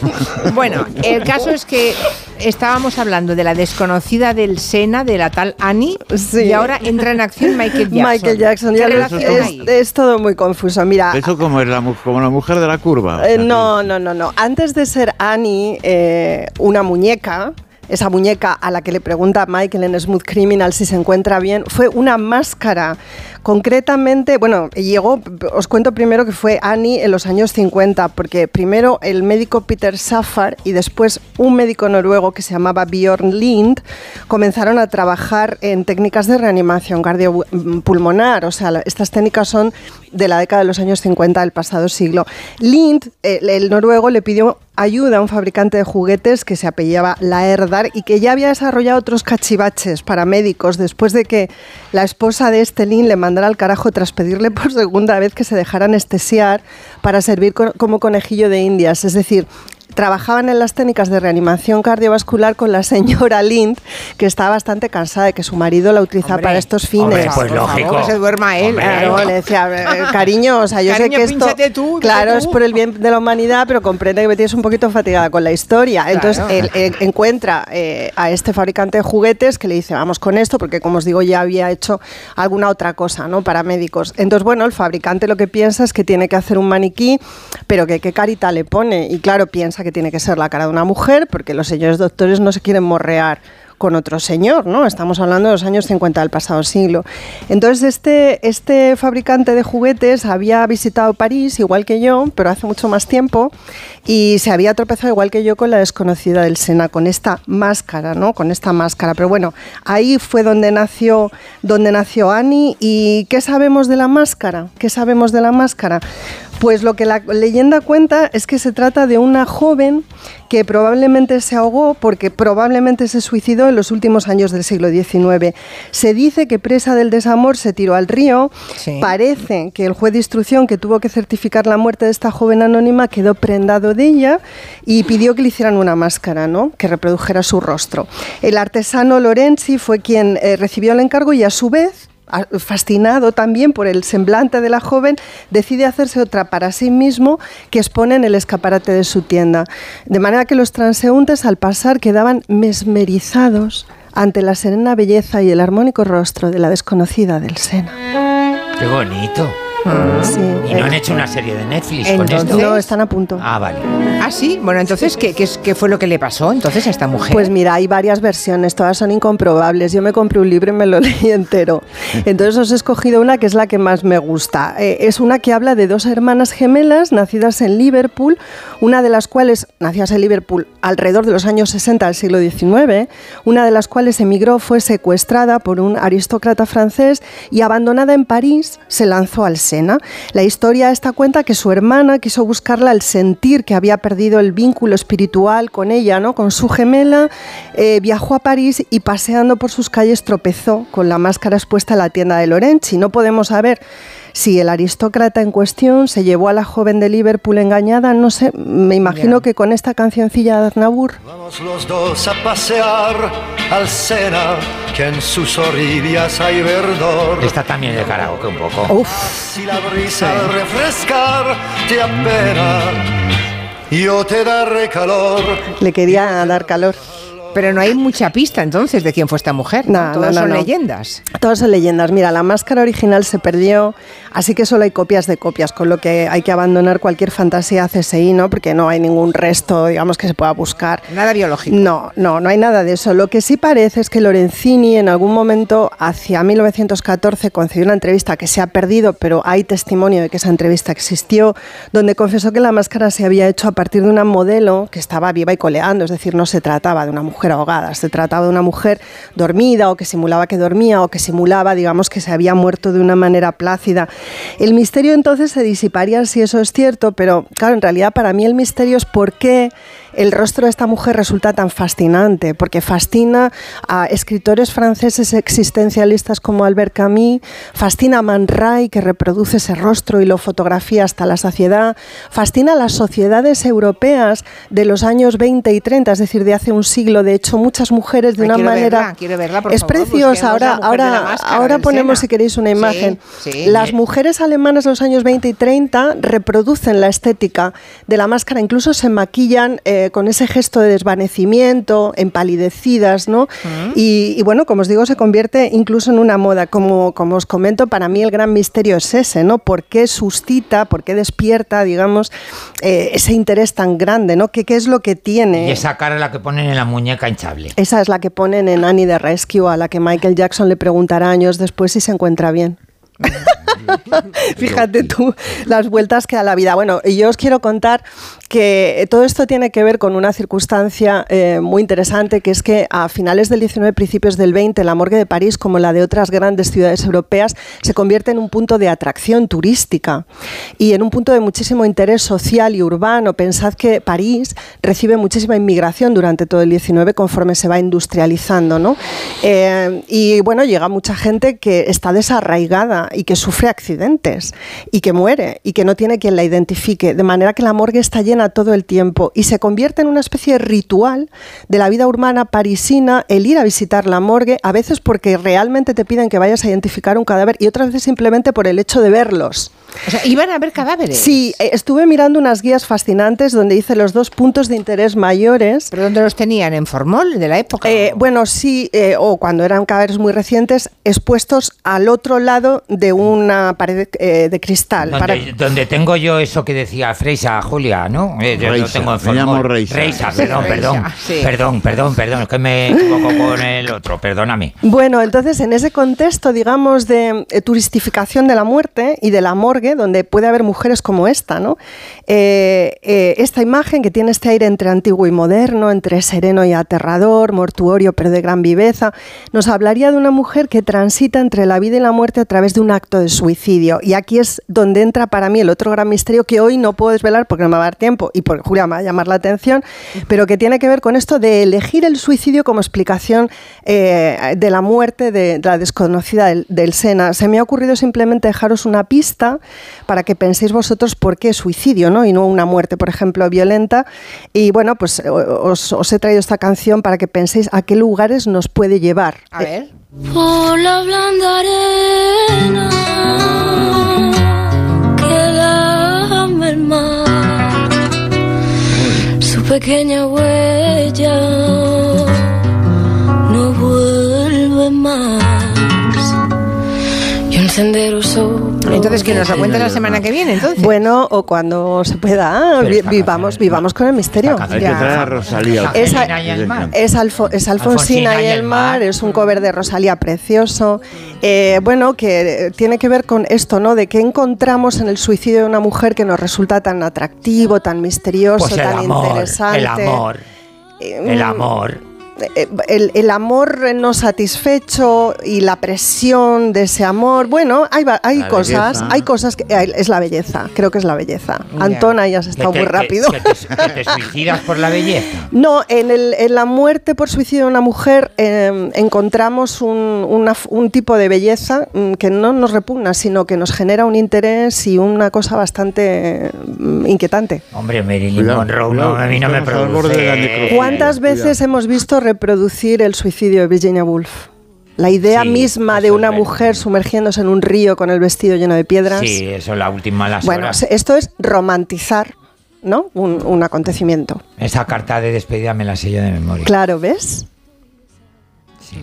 Bueno, el caso es que estábamos hablando de la desconocida del Sena, de la tal Annie, Sí. y ahora entra en acción Michael Jackson. [laughs] Michael Jackson, ¿Qué ya es, hay? es todo muy confuso. Mira, Eso como, es la, como la mujer de la curva. eh, no, no, no, no. Antes de ser Annie, eh, una muñeca, esa muñeca a la que le pregunta Michael en Smooth Criminal si se encuentra bien, fue una máscara. Concretamente, bueno, llegó, os cuento primero que fue Annie en los años 50, porque primero el médico Peter Safar y después un médico noruego que se llamaba Bjorn Lind comenzaron a trabajar en técnicas de reanimación cardiopulmonar. O sea, estas técnicas son de la década de los años 50 del pasado siglo. Lind, el, el noruego, le pidió ayuda a un fabricante de juguetes que se apellidaba Laerdar y que ya había desarrollado otros cachivaches para médicos después de que la esposa de este Lind le mandara al carajo tras pedirle por segunda vez que se dejara anestesiar para servir co- como conejillo de indias. Es decir, trabajaban en las técnicas de reanimación cardiovascular con la señora Lind, que estaba bastante cansada de que su marido la utilizaba Hombre, para estos fines. hombre, pues Por favor, lógico. que se duerma él. Hombre. Claro, le decía, "Eh, cariño, o sea, yo Cariño, sé que esto, tú, claro, es tú". por el bien de la humanidad, pero comprende que me tienes un poquito fatigada con la historia. Entonces, Claro. él, él encuentra eh, a este fabricante de juguetes que le dice, vamos con esto, porque como os digo, ya había hecho alguna otra cosa, ¿no? Para médicos. Entonces, bueno, el fabricante lo que piensa es que tiene que hacer un maniquí, pero que qué carita le pone. Y claro, piensa que tiene que ser la cara de una mujer, porque los señores doctores no se quieren morrear con otro señor, ¿no? Estamos hablando de los años 50 del pasado siglo. Entonces, este, este fabricante de juguetes había visitado París, igual que yo, pero hace mucho más tiempo, y se había tropezado igual que yo con la desconocida del Sena, con esta máscara, ¿no? Con esta máscara. Pero bueno, ahí fue donde nació, donde nació Annie. ¿Y qué sabemos de la máscara? ¿Qué sabemos de la máscara? Pues lo que la leyenda cuenta es que se trata de una joven que probablemente se ahogó porque probablemente se suicidó en los últimos años del siglo XIX. Se dice que presa del desamor se tiró al río. Parece que el juez de instrucción que tuvo que certificar la muerte de esta joven anónima quedó prendado de ella y pidió que le hicieran una máscara, ¿no? Que reprodujera su rostro. El artesano Lorenzi fue quien eh, recibió el encargo y a su vez fascinado también por el semblante de la joven, decide hacerse otra para sí mismo que expone en el escaparate de su tienda. De manera que los transeúntes al pasar quedaban mesmerizados ante la serena belleza y el armónico rostro de la desconocida del Sena. Qué bonito. Sí. ¿Y no han hecho una serie de Netflix con Entonces- esto? No, están a punto. Ah, vale. Ah, sí. Bueno, entonces, ¿qué, qué, es- qué fue lo que le pasó entonces a esta mujer? Pues mira, hay varias versiones, todas son incomprobables. Yo me compré un libro y me lo [laughs] leí entero. Entonces os he escogido una que es la que más me gusta. Eh, es una que habla de dos hermanas gemelas nacidas en Liverpool, una de las cuales, nacidas en Liverpool alrededor de los años 60 del siglo XIX, una de las cuales emigró, fue secuestrada por un aristócrata francés y abandonada en París, se lanzó al La historia esta cuenta que su hermana quiso buscarla al sentir que había perdido el vínculo espiritual con ella, ¿no? con su gemela, eh, viajó a París y paseando por sus calles tropezó con la máscara expuesta en la tienda de Lorenzi. No podemos saber si el aristócrata en cuestión se llevó a la joven de Liverpool engañada, no sé, me imagino que con esta cancioncilla de Aznavour. Vamos los dos a pasear al Sena, que en sus orillas hay verdor. Esta también de karaoke un poco. Si la brisa al refrescar te apena, yo te daré calor. Le quería dar calor. Pero no hay mucha pista entonces de quién fue esta mujer. ¿no? No, Todas no, son leyendas. Todas son leyendas. Mira, la máscara original se perdió, así que solo hay copias de copias, con lo que hay que abandonar cualquier fantasía CSI, ¿no? Porque no hay ningún resto, digamos, que se pueda buscar. Nada biológico. No, no, no hay nada de eso. Lo que sí parece es que Lorenzini en algún momento, hacia 1914, concedió una entrevista que se ha perdido, pero hay testimonio de que esa entrevista existió, donde confesó que la máscara se había hecho a partir de una modelo que estaba viva y coleando, es decir, no se trataba de una mujer ahogada, se trataba de una mujer dormida o que simulaba que dormía o que simulaba, digamos, que se había muerto de una manera plácida. El misterio entonces se disiparía si eso es cierto, pero claro, en realidad para mí el misterio es por qué el rostro de esta mujer resulta tan fascinante, porque fascina a escritores franceses existencialistas como Albert Camus, fascina a Man Ray, que reproduce ese rostro y lo fotografía hasta la saciedad, fascina a las sociedades europeas de los años 20 y 30, es decir, de hace un siglo. De hecho, muchas mujeres de Ay, una quiero manera... verla, quiero verla, por es favor, preciosa. Ahora, ahora, máscara ahora ponemos, si queréis, una Sí, imagen. sí. Las mujeres alemanas de los años 20 y 30 reproducen la estética de la máscara, incluso se maquillan eh, con ese gesto de desvanecimiento, empalidecidas, ¿no? y, y bueno, como os digo, se convierte incluso en una moda. Como, como os comento, para mí el gran misterio es ese, ¿no? ¿Por qué suscita, por qué despierta, digamos, eh, ese interés tan grande, ¿no? ¿Qué, ¿Qué es lo que tiene? Y esa cara es la que ponen en la muñeca hinchable. Esa es la que ponen en Annie the Rescue, a la que Michael Jackson le preguntará años después si se encuentra bien. [laughs] [laughs] Fíjate tú las vueltas que da la vida. Bueno, y yo os quiero contar que todo esto tiene que ver con una circunstancia eh, muy interesante, que es que a finales del 19, principios del 20, la morgue de París, como la de otras grandes ciudades europeas, se convierte en un punto de atracción turística y en un punto de muchísimo interés social y urbano. Pensad que París recibe muchísima inmigración durante todo el 19 conforme se va industrializando, ¿no? Eh, y bueno, llega mucha gente que está desarraigada y que sufre accidentes y que muere y que no tiene quien la identifique, de manera que la morgue está llena todo el tiempo y se convierte en una especie de ritual de la vida urbana parisina el ir a visitar la morgue, a veces porque realmente te piden que vayas a identificar un cadáver y otras veces simplemente por el hecho de verlos. O sea, iban a ver cadáveres. Sí, eh, estuve mirando unas guías fascinantes donde dice los dos puntos de interés mayores. ¿Pero dónde los tenían? ¿En Formol de la época? Eh, bueno, sí, eh, o cuando eran cadáveres muy recientes, expuestos al otro lado de una pared eh, de cristal. Donde, para- donde tengo yo eso que decía Freisa, Julia, ¿no? Eh, yo lo tengo en me Formol. llamo Reisa. Reisa, perdón, Reisa, perdón. sí. Perdón, perdón, perdón, es que me equivoco con el otro, perdóname. Bueno, entonces en ese contexto, digamos, de eh, turistificación de la muerte y de la donde puede haber mujeres como esta, ¿no? Eh, eh, esta imagen que tiene este aire entre antiguo y moderno, entre sereno y aterrador, mortuorio pero de gran viveza, nos hablaría de una mujer que transita entre la vida y la muerte a través de un acto de suicidio. Y aquí es donde entra para mí el otro gran misterio que hoy no puedo desvelar porque no me va a dar tiempo y porque Julia me va a llamar la atención, pero que tiene que ver con esto de elegir el suicidio como explicación eh, de la muerte de, la desconocida del, del Sena. Se me ha ocurrido simplemente dejaros una pista para que penséis vosotros por qué suicidio, ¿no? Y no una muerte, por ejemplo, violenta. Y bueno, pues os, os he traído esta canción para que penséis a qué lugares nos puede llevar. A ver. Por la blanda arena que lame el mar, su pequeña huella no vuelve más. Y un sendero sobre Entonces, que nos lo cuentes la semana que viene, entonces. Bueno, o cuando se pueda, vi- vivamos, vivamos con el misterio. Ya. a Rosalía. Es, es, Alfo- es Alfonsina y el mar, es un cover de Rosalía precioso. Eh, bueno, que eh, tiene que ver con esto, ¿no? De qué encontramos en el suicidio de una mujer que nos resulta tan atractivo, tan misterioso, Pues tan amor, interesante. el amor, el mm, amor. Eh, el, el amor no satisfecho y la presión de ese amor. Bueno, hay, hay La cosas, belleza. hay cosas que eh, es la belleza. Creo que es la belleza. Ya. Antón, ahí has estado Que muy rápido. Que, que te, que te [laughs] suicidas por la belleza. No, en, el- en la muerte por suicidio de una mujer eh, encontramos un, una un tipo de belleza mm, que no nos repugna, sino que nos genera un interés y una cosa bastante mm, inquietante. Hombre, Marilyn Monroe, no, a mí no me produce. ¿Cuántas veces hemos visto reproducir el suicidio de Virginia Woolf? La idea Sí, misma de es una mujer sumergiéndose en un río con el vestido lleno de piedras. Sí, eso la última las bueno, horas. esto es romantizar ¿no? un, un acontecimiento. Esa carta de despedida me la sé yo de memoria. Claro, ¿ves?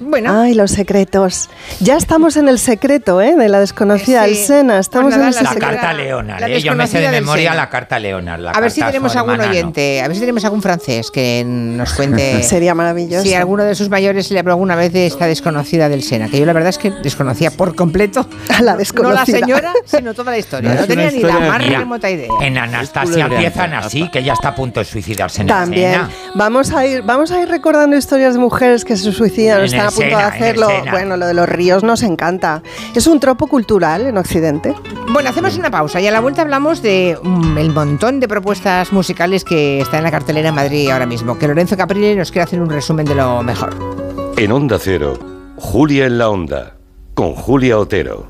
Bueno. Ay, los secretos. Ya estamos en el secreto, ¿eh? De la desconocida Sí. del Sena. Estamos Pues nada, en La secreto. carta Leonard, la ¿eh? yo me sé de desconocida memoria Sena. la carta Leonard. la a ver si tenemos algún hermana, no. oyente, a ver si tenemos algún francés que nos cuente. [laughs] Sería maravilloso. Si alguno de sus mayores le habló alguna vez de esta desconocida del Sena, que yo la verdad es que desconocía por completo. [laughs] A la No la desconocida. señora, sino toda la historia. No, tenía ni la más remota idea. En Anastasia empiezan así, que ya está a punto de suicidarse en el También. Sena. Vamos a ir, vamos a ir recordando historias de mujeres que se suicidan están a punto Sena, de hacerlo. Bueno, lo de los ríos nos encanta. Es un tropo cultural en Occidente. Bueno, hacemos una pausa y a la vuelta hablamos de mm, el montón de propuestas musicales que está en la cartelera en Madrid ahora mismo. Que Lorenzo Caprile nos quiere hacer un resumen de lo mejor. En Onda Cero, Julia en la Onda, con Julia Otero.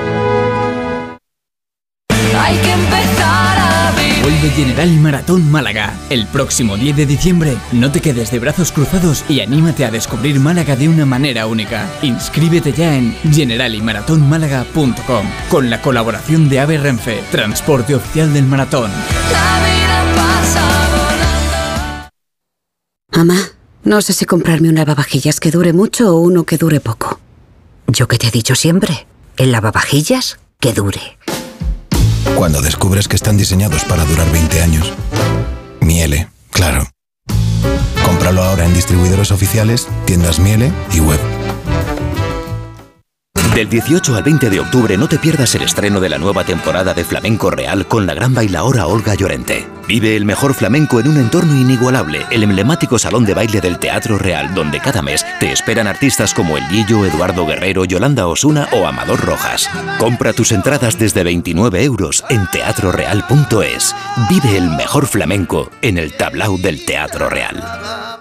Vuelve General Maratón Málaga. El próximo 10 de diciembre, no te quedes de brazos cruzados y anímate a descubrir Málaga de una manera única. Inscríbete ya en generaliMaratónmálaga.com con la colaboración de AVE Renfe, transporte oficial del maratón. Mamá, no sé si comprarme un lavavajillas que dure mucho o uno que dure poco. Yo que te he dicho siempre, el lavavajillas que dure. Cuando descubres que están diseñados para durar 20 años. Miele, claro. Cómpralo ahora en distribuidores oficiales, tiendas Miele y web. Del 18 al 20 de octubre no te pierdas el estreno de la nueva temporada de Flamenco Real con la gran bailaora Olga Llorente. Vive el mejor flamenco en un entorno inigualable, el emblemático Salón de Baile del Teatro Real, donde cada mes te esperan artistas como El Guillo, Eduardo Guerrero, Yolanda Osuna o Amador Rojas. Compra tus entradas desde 29 euros en teatroreal.es. Vive el mejor flamenco en el tablao del Teatro Real.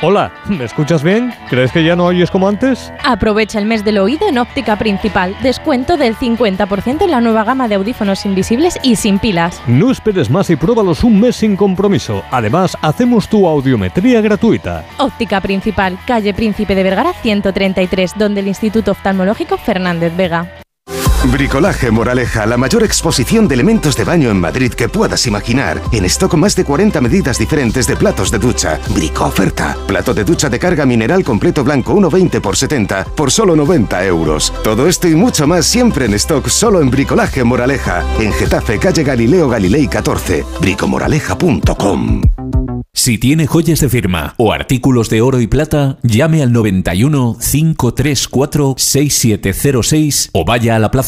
Hola, ¿me escuchas bien? ¿Crees que ya no oyes como antes? Aprovecha el mes del oído en Óptica Principal. Descuento del 50% en la nueva gama de audífonos invisibles y sin pilas. No esperes más y pruébalos un mes sin compromiso. Además, hacemos tu audiometría gratuita. Óptica Principal, calle Príncipe de Vergara 133, donde el Instituto Oftalmológico Fernández Vega. Bricolaje Moraleja, la mayor exposición de elementos de baño en Madrid que puedas imaginar. En stock más de 40 medidas diferentes de platos de ducha. Brico oferta. Plato de ducha de carga mineral completo blanco 1,20 por 70 por solo 90 euros. Todo esto y mucho más siempre en stock solo en Bricolaje Moraleja. En Getafe, calle Galileo Galilei 14. bricomoraleja.com. Si tiene joyas de firma o artículos de oro y plata, llame al 91 534 6706 o vaya a la Plaza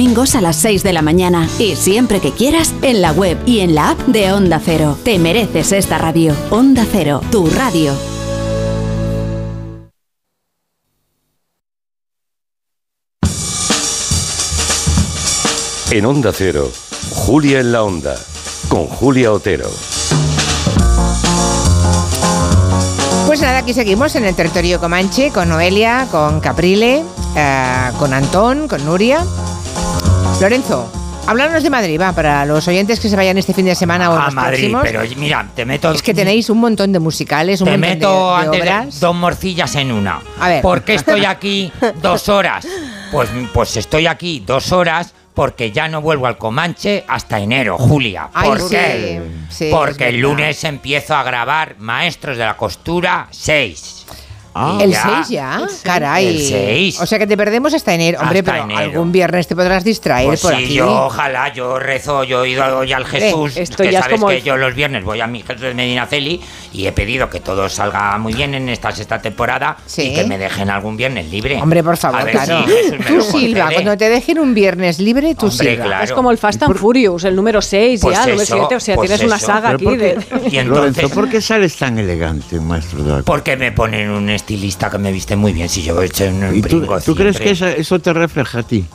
a las 6 de la mañana. Y siempre que quieras, en la web y en la app de Onda Cero. Te mereces esta radio. Onda Cero, tu radio. En Onda Cero, Julia en la Onda, con Julia Otero. Pues nada, aquí seguimos en el territorio Comanche con Noelia, con Caprile, eh, con Antón, con Nuria. Lorenzo, háblanos de Madrid, va, para los oyentes que se vayan este fin de semana o A los Madrid, próximos. pero mira, te meto. Es que tenéis un montón de musicales, un Te montón de- meto de, antes de- obras. dos morcillas en una. A ver. ¿Por qué estoy aquí [laughs] dos horas? Pues, pues estoy aquí dos horas porque ya no vuelvo al Comanche hasta enero, Julia. ¿Por qué? sí, porque el lunes empiezo a grabar Maestros de la Costura 6. Y ¿El ya- 6 ya? Caray. El 6. O sea que te perdemos hasta enero. Hombre, Hasta pero enero. algún viernes te podrás distraer Pues por sí, aquí. yo ojalá, yo rezo, yo he ido hoy al Jesús, esto que ya es sabes como que el- yo los viernes voy a mi Jesús de Medinaceli y he pedido que todo salga muy bien en esta sexta temporada Sí. y que me dejen algún viernes libre. Hombre, por favor, A ver claro. si Tú silba, cuando te dejen un viernes libre, tú Hombre, silba. claro. Es como el Fast and Furious, el número 6 Pues ya, el número eso, 7, o sea, pues tienes una eso. saga Pero aquí ¿por qué- de... Y entonces- Lorenzo, ¿por qué sales tan elegante, maestro Porque me ponen un estilista que me viste muy bien si yo he hecho un ¿Y tú, brinco tú crees que eso te refleja a ti?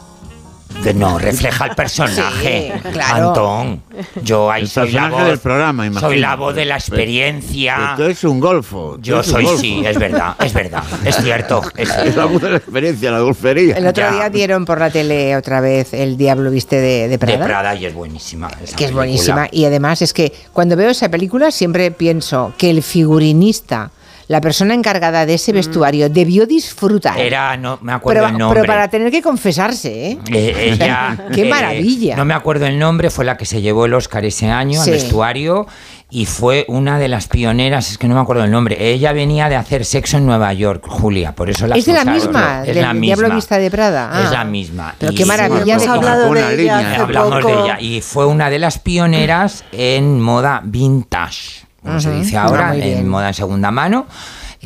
No, refleja el personaje, Sí, claro. Antón. Yo ahí El soy la voz. del programa, imagino. Soy la voz de la experiencia. tú eres un golfo. Yo soy, golfo. sí, es verdad, es verdad, es cierto. [laughs] Es, Es la voz de la experiencia, la golfería. El otro día dieron por la tele otra vez El Diablo Viste de, de de Prada. Prada y es buenísima. esa que es película. buenísima. Y además es que cuando veo esa película siempre pienso que el figurinista la persona encargada de ese vestuario debió disfrutar. Era, no me acuerdo pero, el nombre. pero para tener que confesarse, ¿eh? Eh, ella, [laughs] ¡Qué eh, maravilla! No me acuerdo el nombre, fue la que se llevó el Oscar ese año Sí. al vestuario y fue una de las pioneras, es que no me acuerdo el nombre. Ella venía de hacer sexo en Nueva York, Julia, por eso la es de la misma, Es del la Diablo misma. Vista de Prada. Es Ah. la misma. Pero Y- qué maravilla. De- hablado de ella Hablamos poco. de ella y fue una de las pioneras en moda vintage, como se dice Ah, ahora, en moda en segunda mano.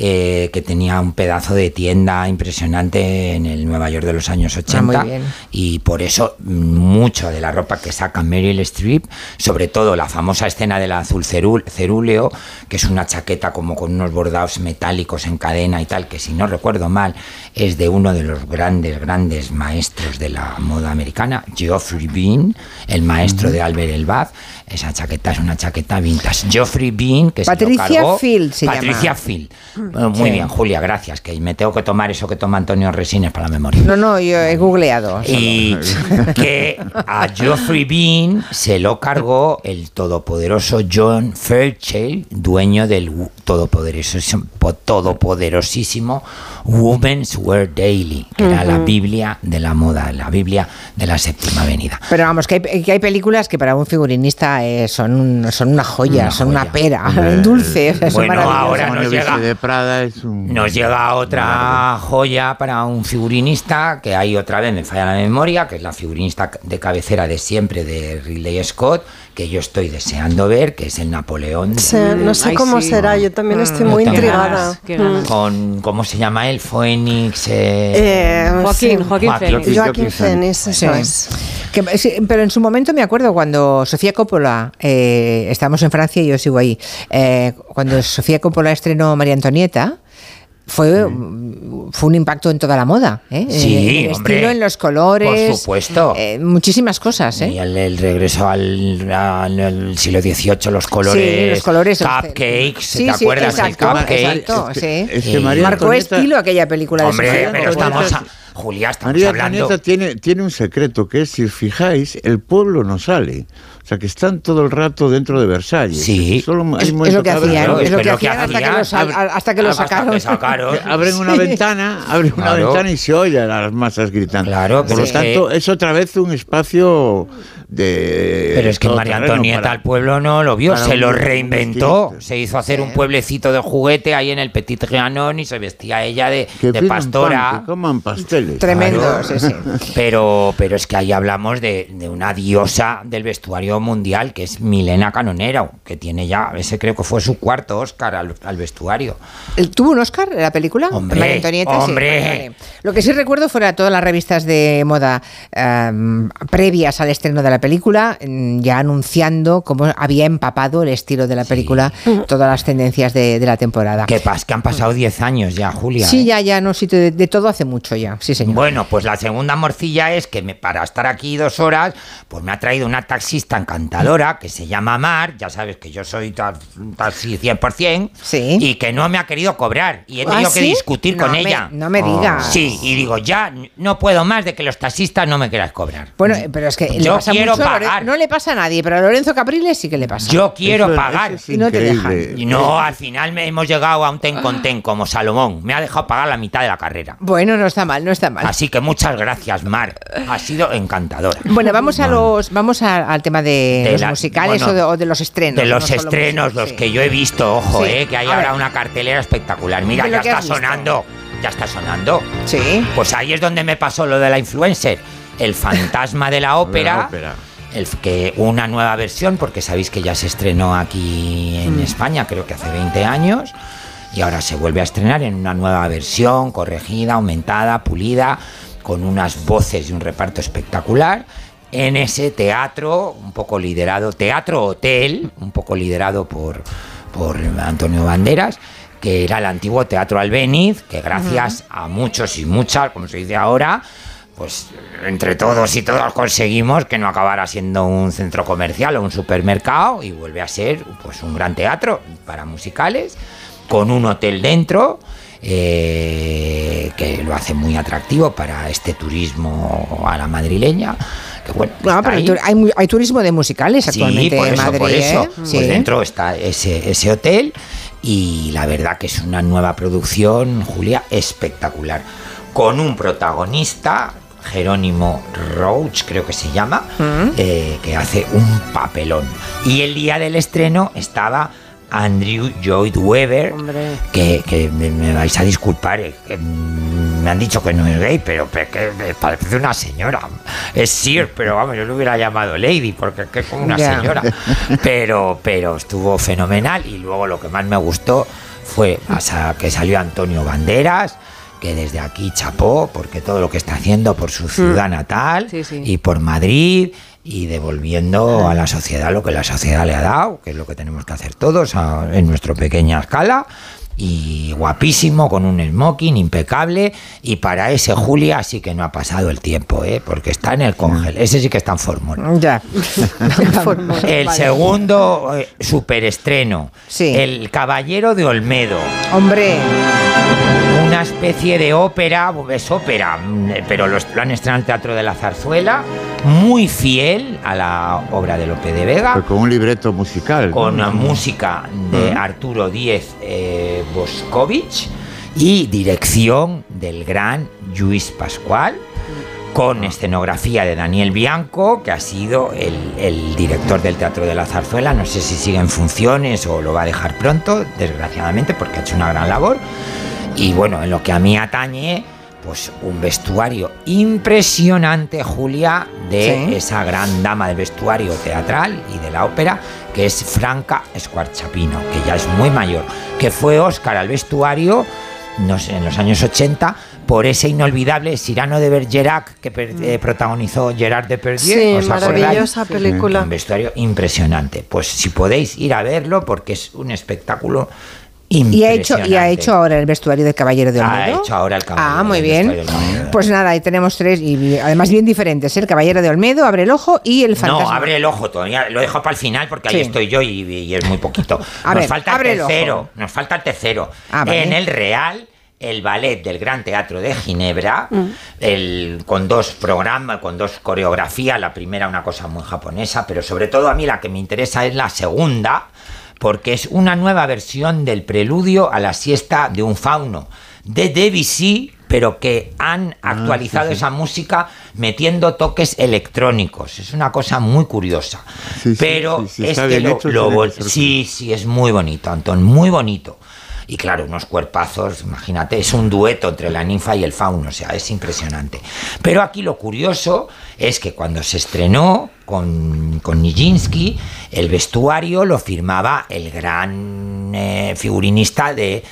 Eh, que tenía un pedazo de tienda impresionante en el Nueva York de los años 80 Ah, y por eso mm, mucho de la ropa que saca Meryl Streep, sobre todo la famosa escena del azul cerú- cerúleo, que es una chaqueta como con unos bordados metálicos en cadena y tal, que si no recuerdo mal es de uno de los grandes, grandes maestros de la moda americana, Geoffrey Bean, el maestro de Albert Elbaz. Esa chaqueta es una chaqueta vintage. Geoffrey Bean, que se lo Patricia cargó- Field se Patricia llama. Field. Bueno, muy Sí. bien, Julia, gracias, que me tengo que tomar eso que toma Antonio Resines para la memoria. No, no, yo he googleado. Y [laughs] que a Geoffrey Bean se lo cargó el todopoderoso John Fairchild, dueño del todopoderosísimo, po- todopoderosísimo Women's Wear Daily, que era la. Biblia de la moda, la Biblia de la séptima avenida. Pero vamos, que hay, que hay películas que para un figurinista eh, son, un- son una joya, son una pera, un [laughs] dulce. o sea, son Bueno, maravillosas. ahora nos llega- Es un... Nos llega otra joya para un figurinista, que ahí otra vez me falla la memoria, que es la figurinista de cabecera de siempre de Ridley Scott, que yo estoy deseando ver, que es el Napoleón. de- Sí, no sé cómo será, yo también estoy muy intrigada. ganas, Mm. ganas. Con, ¿cómo se llama él? Phoenix. eh, Eh, Joaquín, sí. Joaquín Phoenix. Joaquín Phoenix, eso Sí. es. Que- sí, pero en su momento me acuerdo cuando Sofía Coppola, eh, estábamos en Francia y yo sigo ahí, eh, cuando Sofía Coppola estrenó María Antonieta, fue, fue un impacto en toda la moda. ¿eh? Sí, en el hombre, estilo, en los colores. por supuesto. eh, muchísimas cosas. ¿eh? Y el, el regreso al, al- al siglo XVIII, los colores. Sí, los colores. Cupcakes, Sí, ¿te sí, acuerdas? exacto, el cupcake. exacto, sí. es que Marcó estilo aquella película de Hombre, pero estamos. a- Julia, estamos María hablando. Antonieta tiene, tiene un secreto que es, si os fijáis, el pueblo no sale. O sea, que están todo el rato dentro de Versalles. Sí. Solo hay Es- lo que abren- hacían, Claro, es lo que pero hacían hasta que lo sal- Abren- hasta que lo Hasta sacaron. que sacaron. que abren una [laughs] Sí. ventana, abren una ventana y se oye a las masas gritando. Claro, Por lo tanto, es otra vez un espacio de. Pero es que María Antonieta para- al pueblo no lo vio, se lo reinventó. Se hizo hacer un pueblecito de juguete ahí en el Petit Trianon y se vestía ella de, Que de pidan pastora. pan, que coman Tremendo, Claro. sí, sí. [laughs] Pero, pero es que ahí hablamos de, de una diosa del vestuario mundial, que es Milena Canonero, que tiene ya, ese creo que fue su cuarto Oscar al, al vestuario. ¿Tuvo un Oscar en la película? Hombre, María Antonieta, sí. hombre. Lo que sí recuerdo fueron todas las revistas de moda em, previas al estreno de la película, mm, ya anunciando cómo había empapado el estilo de la película, todas las tendencias de, de la temporada. Que pas, que han pasado 10 años ya, Julia. Sí, ¿eh? ya, ya, no, sí, de, de todo hace mucho ya, sí, señor. Bueno, pues la segunda morcilla es que me, para estar aquí dos horas, pues me ha traído una taxista encantadora que se llama Mar, ya sabes que yo soy ta- taxi 100%, y que no me ha querido cobrar y he ¿Ah, tenido que sí? discutir No con me- ella. no me digas. Sí, y digo, ya no puedo más de que los taxistas no me quieras cobrar. Bueno, pero es que le Yo pasa quiero mucho a Lore- pagar. no le pasa a nadie, pero a Lorenzo Capriles sí que le pasa. Yo quiero Eso- pagar. eso es Y no te dejan. Y no, al final me hemos llegado a un ten con ten como Salomón. Me ha dejado pagar la mitad de la carrera. Bueno, no está mal, no está mal. Así que muchas gracias, Mar. Ha sido encantadora. Bueno, vamos a los vamos a- al tema de, De los la- musicales bueno, o, de, o de los estrenos. De los no estrenos, música, los sí. que yo he visto, ojo, Sí. eh, que hay A ahora ver. una cartelera espectacular. Mira, ya está sonando. Ya está sonando. Sí. Pues ahí es donde me pasó lo de la influencer. El fantasma de la [laughs] ópera. ópera. El, que una nueva versión, porque sabéis que ya se estrenó aquí en Mm. España, creo que hace 20 años, y ahora se vuelve a estrenar en una nueva versión, corregida, aumentada, pulida, con unas voces y un reparto espectacular, en ese teatro, un poco liderado, teatro hotel, un poco liderado por, por Antonio Banderas, que era el antiguo Teatro Albéniz, que gracias a muchos y muchas, como se dice ahora, pues entre todos y todas conseguimos que no acabara siendo un centro comercial o un supermercado y vuelve a ser pues un gran teatro para musicales con un hotel dentro eh, que lo hace muy atractivo para este turismo a la madrileña que bueno, No, está pero ahí. tu- hay, turismo de musicales actualmente Sí, por en eso, Madrid. por eso. ¿eh? Pues Sí. dentro está ese, ese hotel y la verdad que es una nueva producción, Julia, espectacular, con un protagonista, Jerónimo Roach, creo que se llama, eh, que hace un papelón. Y el día del estreno estaba Andrew Lloyd Webber, que, que me, me vais a disculpar, eh, que, mm, me han dicho que no es gay, pero, que parece una señora. Es Sir, pero vamos, yo lo hubiera llamado Lady, porque es como una señora. Pero, pero estuvo fenomenal y luego lo que más me gustó fue hasta que salió Antonio Banderas, que desde aquí chapó, porque todo lo que está haciendo por su ciudad natal y por Madrid y devolviendo a la sociedad lo que la sociedad le ha dado, que es lo que tenemos que hacer todos a- en nuestra pequeña escala. Y guapísimo, con un smoking impecable. Y para ese Julia sí que no ha pasado el tiempo, ¿eh? porque está en el congel. Ese sí que está en fórmula. Ya. [laughs] El Vale. segundo eh, superestreno. El Caballero de Olmedo. Hombre. Una especie de ópera, es ópera, mm, pero lo, lo han estrenado en el Teatro de la Zarzuela, muy fiel a la obra de Lope de Vega, Pero con un libreto musical. con ¿no? la música de Ujú. Arturo Díez eh, Boscovich y dirección del gran Luis Pascual, con escenografía de Daniel Bianco, que ha sido el, el director del Teatro de la Zarzuela. No sé si sigue en funciones o lo va a dejar pronto, desgraciadamente, porque ha hecho una gran labor. Y bueno, en lo que a mí atañe, pues un vestuario impresionante, Julia, de Sí. esa gran dama del vestuario teatral y de la ópera, que es Franca Escuarchapino, que ya es muy mayor, que fue Oscar al vestuario no sé, en los años 80 por ese inolvidable Cyrano de Bergerac que per- eh, protagonizó Gerard Depardieu. Sí, maravillosa película. Un vestuario impresionante. Pues si podéis ir a verlo porque es un espectáculo Y ha, hecho, y ha hecho ahora el vestuario del Caballero de Ha Olmedo. hecho ahora el caballero. Ah, muy el bien. Pues nada, ahí tenemos tres, y además bien diferentes. ¿eh? El Caballero de Olmedo, Abre el Ojo y El Fantasma. No, abre el ojo todavía. Lo dejo para el final porque ahí estoy yo y, y es muy poquito. [laughs] A nos ver, falta abre el el tercero. ojo. Nos falta el tercero. Ah, vale. En el Real, el ballet del Gran Teatro de Ginebra, Mm. el, con dos programas, con dos coreografías. La primera, una cosa muy japonesa, pero sobre todo a mí la que me interesa es la segunda, porque es una nueva versión del preludio a la siesta de un fauno de Debussy, pero que han actualizado sí, sí. esa música metiendo toques electrónicos. Es una cosa muy curiosa. Sí, pero sí, sí, es que lo, lo sí, sí, es muy bonito, Antón, muy bonito. Y claro, unos cuerpazos, imagínate, es un dueto entre la ninfa y el fauno, o sea, es impresionante. Pero aquí lo curioso es que cuando se estrenó con, con Nijinsky, el vestuario lo firmaba el gran eh, figurinista de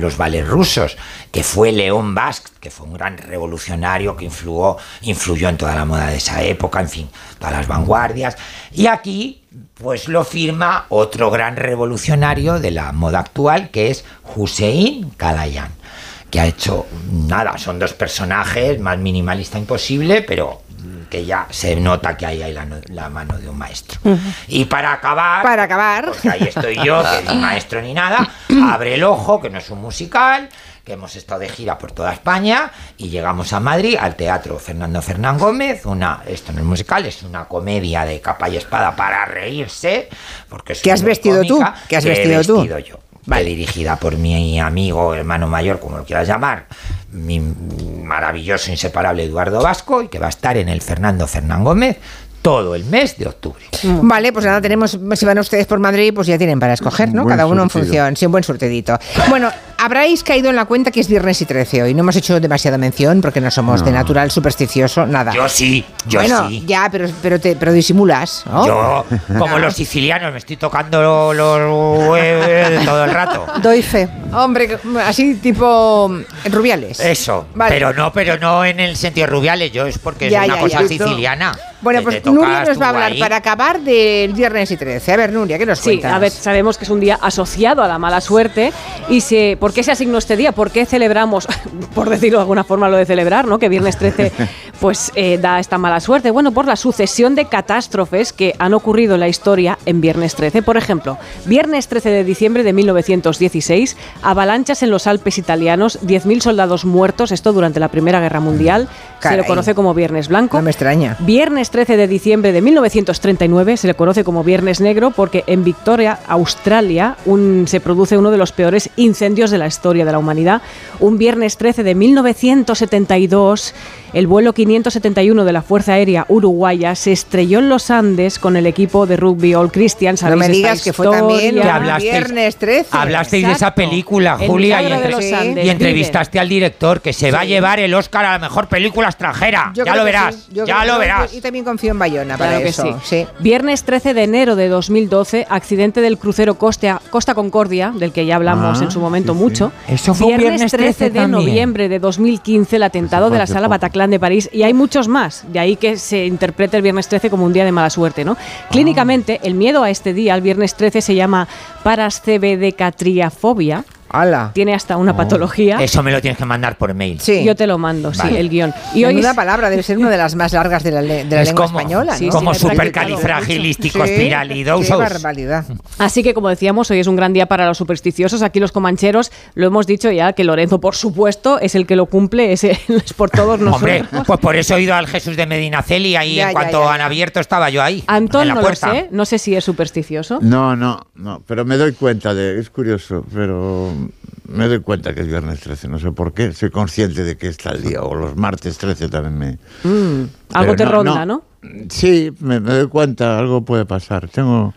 los ballets rusos, que fue León Basque, que fue un gran revolucionario que influyó, influyó en toda la moda de esa época, en fin, todas las vanguardias. Y aquí pues lo firma otro gran revolucionario de la moda actual, que es Hussein Kalayan, que ha hecho nada, son dos personajes, más minimalista imposible, pero que ya se nota que hay ahí la, no- la mano de un maestro. Y para acabar, Para acabar. ahí estoy yo, que ni maestro ni nada, [coughs] abre el ojo, que no es un musical, que hemos estado de gira por toda España y llegamos a Madrid al Teatro Fernando Fernán Gómez, una, esto no es musical, es una comedia de capa y espada para reírse, porque es ¿Qué has vestido tú? ¿Qué has que he vestido tú? yo. Vale. dirigida por mi amigo, hermano mayor, como lo quieras llamar, mi maravilloso, inseparable Eduardo Vasco, y que va a estar en el Fernando Fernán Gómez todo el mes de octubre. Vale, pues nada, tenemos, si van ustedes por Madrid, pues ya tienen para escoger, ¿no? Buen Cada uno en función, sí, un buen surtidito. Bueno, habráis caído en la cuenta que es viernes y 13 hoy. No hemos hecho demasiada mención porque no somos de natural supersticioso, nada. Yo sí, yo bueno, sí. ya, pero, pero, te, pero disimulas, ¿no? Yo, como los sicilianos, me estoy tocando los huevos todo el rato. Doy fe. Hombre, así tipo rubiales. Eso, Vale. pero no, pero no en el sentido rubiales, yo es porque Ya, es una ya, cosa ya. siciliana. Bueno, pues Nuria nos va a hablar ahí. para acabar del viernes y 13. A ver, Nuria, ¿qué nos Sí, cuentas? a ver, sabemos que es un día asociado a la mala suerte. ¿Y se, por qué se asignó este día? ¿Por qué celebramos, [laughs] por decirlo de alguna forma, lo de celebrar, ¿no? Que viernes 13 [laughs] pues eh, da esta mala suerte? Bueno, por la sucesión de catástrofes que han ocurrido en la historia en Viernes 13. Por ejemplo, Viernes 13 de diciembre de 1916, avalanchas en los Alpes italianos, 10.000 soldados muertos, esto durante la Primera Guerra Mundial, se lo conoce como Viernes Blanco. No me extraña. Viernes 13 de diciembre de 1939 se le conoce como Viernes Negro porque en Victoria, Australia, un- se produce uno de los peores incendios de la historia de la humanidad. Un viernes 13 de 1972, el vuelo 571 de la Fuerza Aérea Uruguaya se estrelló en los Andes con el equipo de rugby All Christians. No ¿Sabéis me digas que fue también? Que hablasteis- Viernes 13. Hablasteis de esa película, El Julia, y, entre- los Andes, y entrevistaste al director que se va a llevar el Oscar a la mejor película extranjera. Yo ya lo que verás, sí. Ya lo verás. Y también confío en Bayona para Claro que eso. sí. Viernes 13 de enero de 2012, accidente del crucero Costa, Costa Concordia, del que ya hablamos Ah, en su momento sí, sí. mucho. Eso fue un viernes 13 de también. noviembre de 2015, el atentado de la sala poco. De París. Y hay muchos más. De ahí que se interprete el viernes 13 como un día de mala suerte, ¿no? Ah. Clínicamente, el miedo a este día, el viernes 13, se llama Tiene hasta una patología. Eso me lo tienes que mandar por mail. Sí. Yo te lo mando, sí, el guion. Y hoy es- palabra, debe ser una de las más largas de la, le- de la Es lengua como- española, sí, ¿no? como Como supercalifragilístico Sí, barbaridad. Así que, como decíamos, hoy es un gran día para los supersticiosos. Aquí los comancheros lo hemos dicho ya que Lorenzo, por supuesto, es el que lo cumple, es, el- es por todos nosotros. Hombre, pues por eso he ido al Jesús de Medinaceli ahí Ya, en ya, cuanto ya, han abierto estaba yo ahí. Antón en la no lo sé, no sé si es supersticioso. No, no, no, pero me doy cuenta de, es curioso, pero me doy cuenta que es viernes 13, no sé por qué, soy consciente de que está el día, o los martes 13 también me... Mm, algo te no, ronda, ¿no? Sí, me, me doy cuenta, algo puede pasar, tengo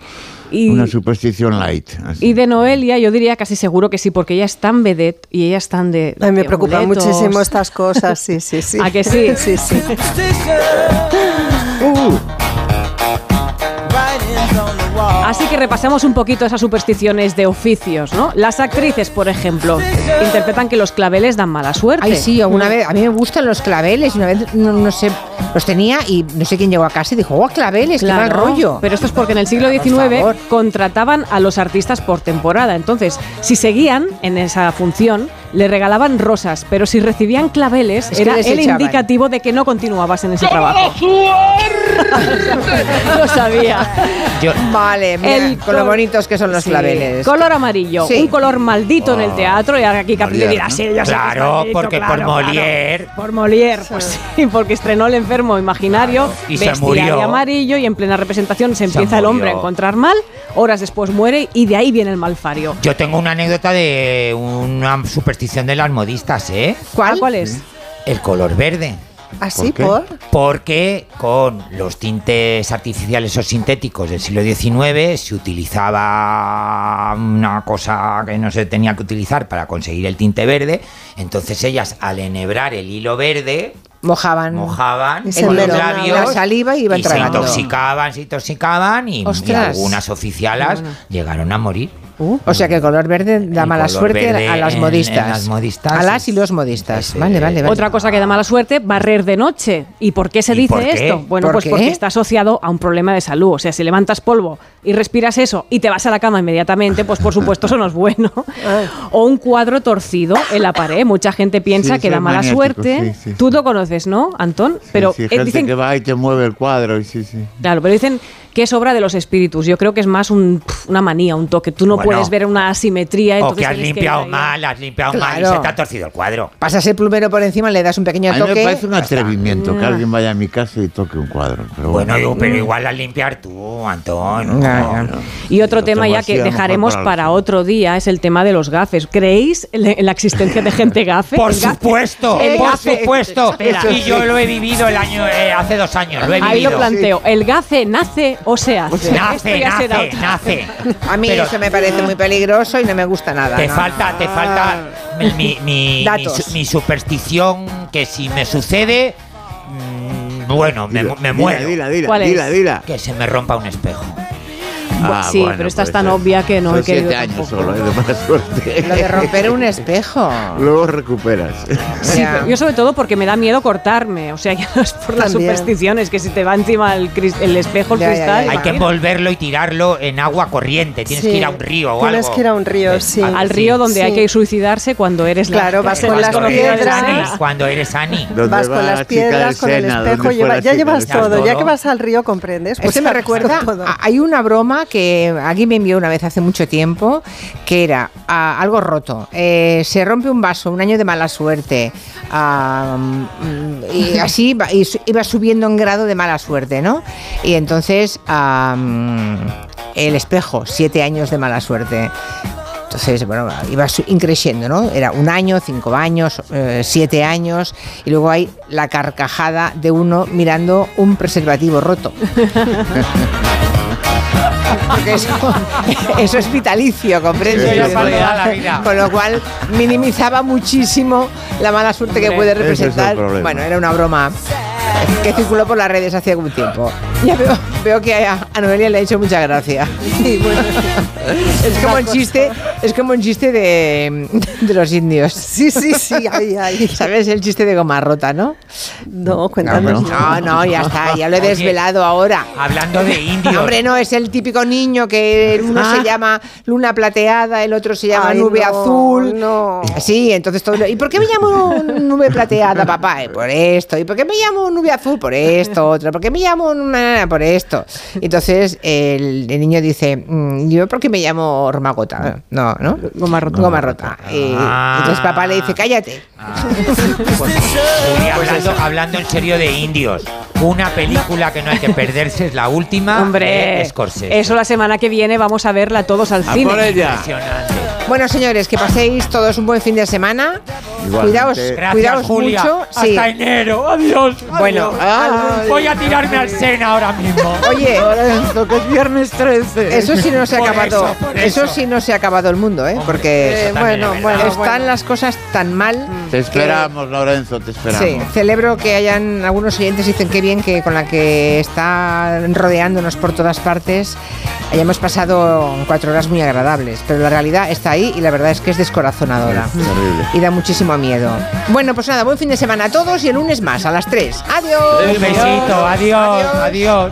Y- una superstición light. así. Y de Noelia, yo diría casi seguro que sí, porque ella es tan vedette y ella es tan de. Ay, me de preocupan amuletos. muchísimo estas cosas, sí, sí, sí. [laughs] ¿A que sí? Sí, sí. [laughs] Así que repasamos un poquito esas supersticiones de oficios, ¿no? Las actrices, por ejemplo, interpretan que los claveles dan mala suerte. Ay, sí, alguna vez, a mí me gustan los claveles, una vez, no, no sé, los tenía y no sé quién llegó a casa y dijo, oh, claveles, qué mal rollo. Pero esto es porque en el siglo XIX contrataban a los artistas por temporada. Entonces, si seguían en esa función, le regalaban rosas, pero si recibían claveles, Es era el indicativo de que no continuabas en ese trabajo. [laughs] Lo sabía. Vale, mira, El con lo bonitos que son los Sí, claveles. Color amarillo, Sí. un color maldito en el teatro. Y ahora aquí Capri Molière, dirá, sí, yo Claro, maldito, porque por claro, claro". Molière. Por Molière, pues sí, porque estrenó el enfermo imaginario, Y se murió. de amarillo y en plena representación se Se empieza el hombre a encontrar mal, horas después muere y de ahí viene el malfario. Yo tengo una anécdota de una superstición de las modistas, ¿eh? ¿Cuál? ¿Cuál es? El color verde. ¿Así por? Porque con los tintes artificiales o sintéticos del siglo XIX se utilizaba una cosa que no se tenía que utilizar para conseguir el tinte verde. Entonces ellas al enhebrar el hilo verde mojaban, mojaban Y se con los labios La saliva y iban se intoxicaban, se intoxicaban y, algunas oficialas llegaron a morir. O sea que el color verde da mala suerte a las modistas. en las modistas A las y los modistas. Vale, vale, vale. Otra cosa que da mala suerte, barrer de noche. ¿Y por qué se ¿Y dice qué? esto? Bueno, ¿Por pues qué? porque está asociado a un problema de salud. O sea, si levantas polvo y respiras eso y te vas a la cama inmediatamente, pues por supuesto eso no es bueno. [laughs] o un cuadro torcido en la pared. Mucha gente piensa Sí, que da mala maniático, suerte. sí, sí, Tú lo conoces, ¿no, Antón? Pero sí, eh, gente dicen que va y te mueve el cuadro, sí, sí. Claro, pero dicen que es obra de los espíritus. Yo creo que es más un- una manía, un toque. Tú no Bueno. puedes ver una asimetría. O que has limpiado mal, has limpiado mal y se te ha torcido el cuadro. Pasas el plumero por encima, le das un pequeño A mí toque. me parece un atrevimiento que alguien vaya a mi casa y toque un cuadro. Pero Bueno, bueno, yo- pero igual al limpiar tú, Antón. No, no. Y otro tema ya que a dejaremos para para otro día es el tema de los gafes. ¿Creéis en la existencia de gente gafe? Por El gafe- supuesto, el por gafe- supuesto. Espera. Y yo lo he vivido el año eh, hace dos años, lo he Ahí vivido. lo planteo. ¿El gafe nace o se hace? Nace, Esto ya será nace, otra- nace. A mí Pero eso me parece muy peligroso y no me gusta nada. Te ¿no? falta, te falta mi, mi- mi- mi su- mi superstición que si me sucede, mm, bueno, me, Dila, me dila, muero. dila, dila, ¿Cuál dila, es? dila. Que se me rompa un espejo. Ah, sí, bueno, pero esta es tan ser. obvia que no Son he querido siete años tampoco. solo, ¿eh? de mala suerte. [laughs] Lo de romper un espejo. Luego recuperas. Sí, [laughs] yo sobre todo porque me da miedo cortarme, o sea, [laughs] ya no es por las supersticiones, que si te va encima el, el espejo, el Ya, ya, cristal... ya, Hay que envolverlo y tirarlo en agua corriente. Tienes Sí, que ir a un río o tienes algo. que ir a un río, sí. Al río donde hay que suicidarse cuando eres la- Claro, vas con la las piedras. Cuando eres Ani. ¿Dónde Vas va con la las piedras, con el espejo, ¿Dónde fue lleva- la ya llevas todo, ya que vas al río comprendes. Este me has recuerda, hay una broma que alguien me envió una vez hace mucho tiempo, que era ah, algo roto. Eh, se rompe un vaso, un año de mala suerte. ah, mm, y así iba subiendo en grado de mala suerte, ¿no? Y entonces el espejo, siete años de mala suerte. Entonces, bueno, iba increciendo, ¿no? Era un año, cinco años, eh, siete años, y luego hay la carcajada de uno mirando un preservativo roto. [laughs] Porque eso, [laughs] eso es vitalicio, ¿comprendes? Con lo cual minimizaba muchísimo la mala suerte que puede representar. Bueno, era una broma que circuló por las redes hace algún tiempo. Ya veo, veo que a, a Noelia le ha hecho mucha gracia. Sí, bueno, [laughs] Es como un chiste, es como un chiste de, de los indios. sí, sí, sí, ay, ay. ¿Sabes el chiste de goma rota, no? No, cuéntanos. No, no, ya está, ya lo he Oye, desvelado ahora. Hablando de indios. Hombre, no, es el típico niño que uno Ah. se llama luna plateada, el otro se llama Ay, nube no, azul. no. Sí, entonces todo. lo- ¿Y por qué me llamo nube plateada, papá? Eh, Por esto. ¿Y por qué me llamo nube azul? Por esto, otro. ¿Por qué me llamo una- por esto? Entonces el, el niño dice, mm, ¿yo por qué me llamo Romagota? No, ¿no? Goma rota. Goma rota. Y Ah. entonces papá le dice, cállate. [laughs] Juli, hablando, hablando en serio de indios, una película que no hay que perderse es la última Hombre, de Scorsese. eso la semana que viene vamos a verla todos al ¡A cine. por ella! Impresionante. Bueno, señores, que paséis todos un buen fin de semana. Igualmente. Cuidaos, Gracias, cuidaos Julia. mucho. Hasta Sí. enero. Adiós. Bueno, ay. voy a tirarme al Sena ahora mismo. [laughs] Oye, Lorenzo, que es viernes 13. eso sí no se ha Por acabado. eso, por eso. eso. sí no se ha acabado el mundo, ¿eh? Porque Eh, bueno, bueno, están bueno. las cosas tan mal. Te esperamos, Lorenzo, te esperamos. Sí, celebro que hayan algunos oyentes dicen que bien que con la que está rodeándonos por todas partes hayamos pasado cuatro horas muy agradables, pero la realidad está ahí y la verdad es que es descorazonadora Terrible. y da muchísimo miedo. Bueno, pues nada, buen fin de semana a todos y el lunes más a las 3. Adiós. Un besito, adiós. adiós. adiós.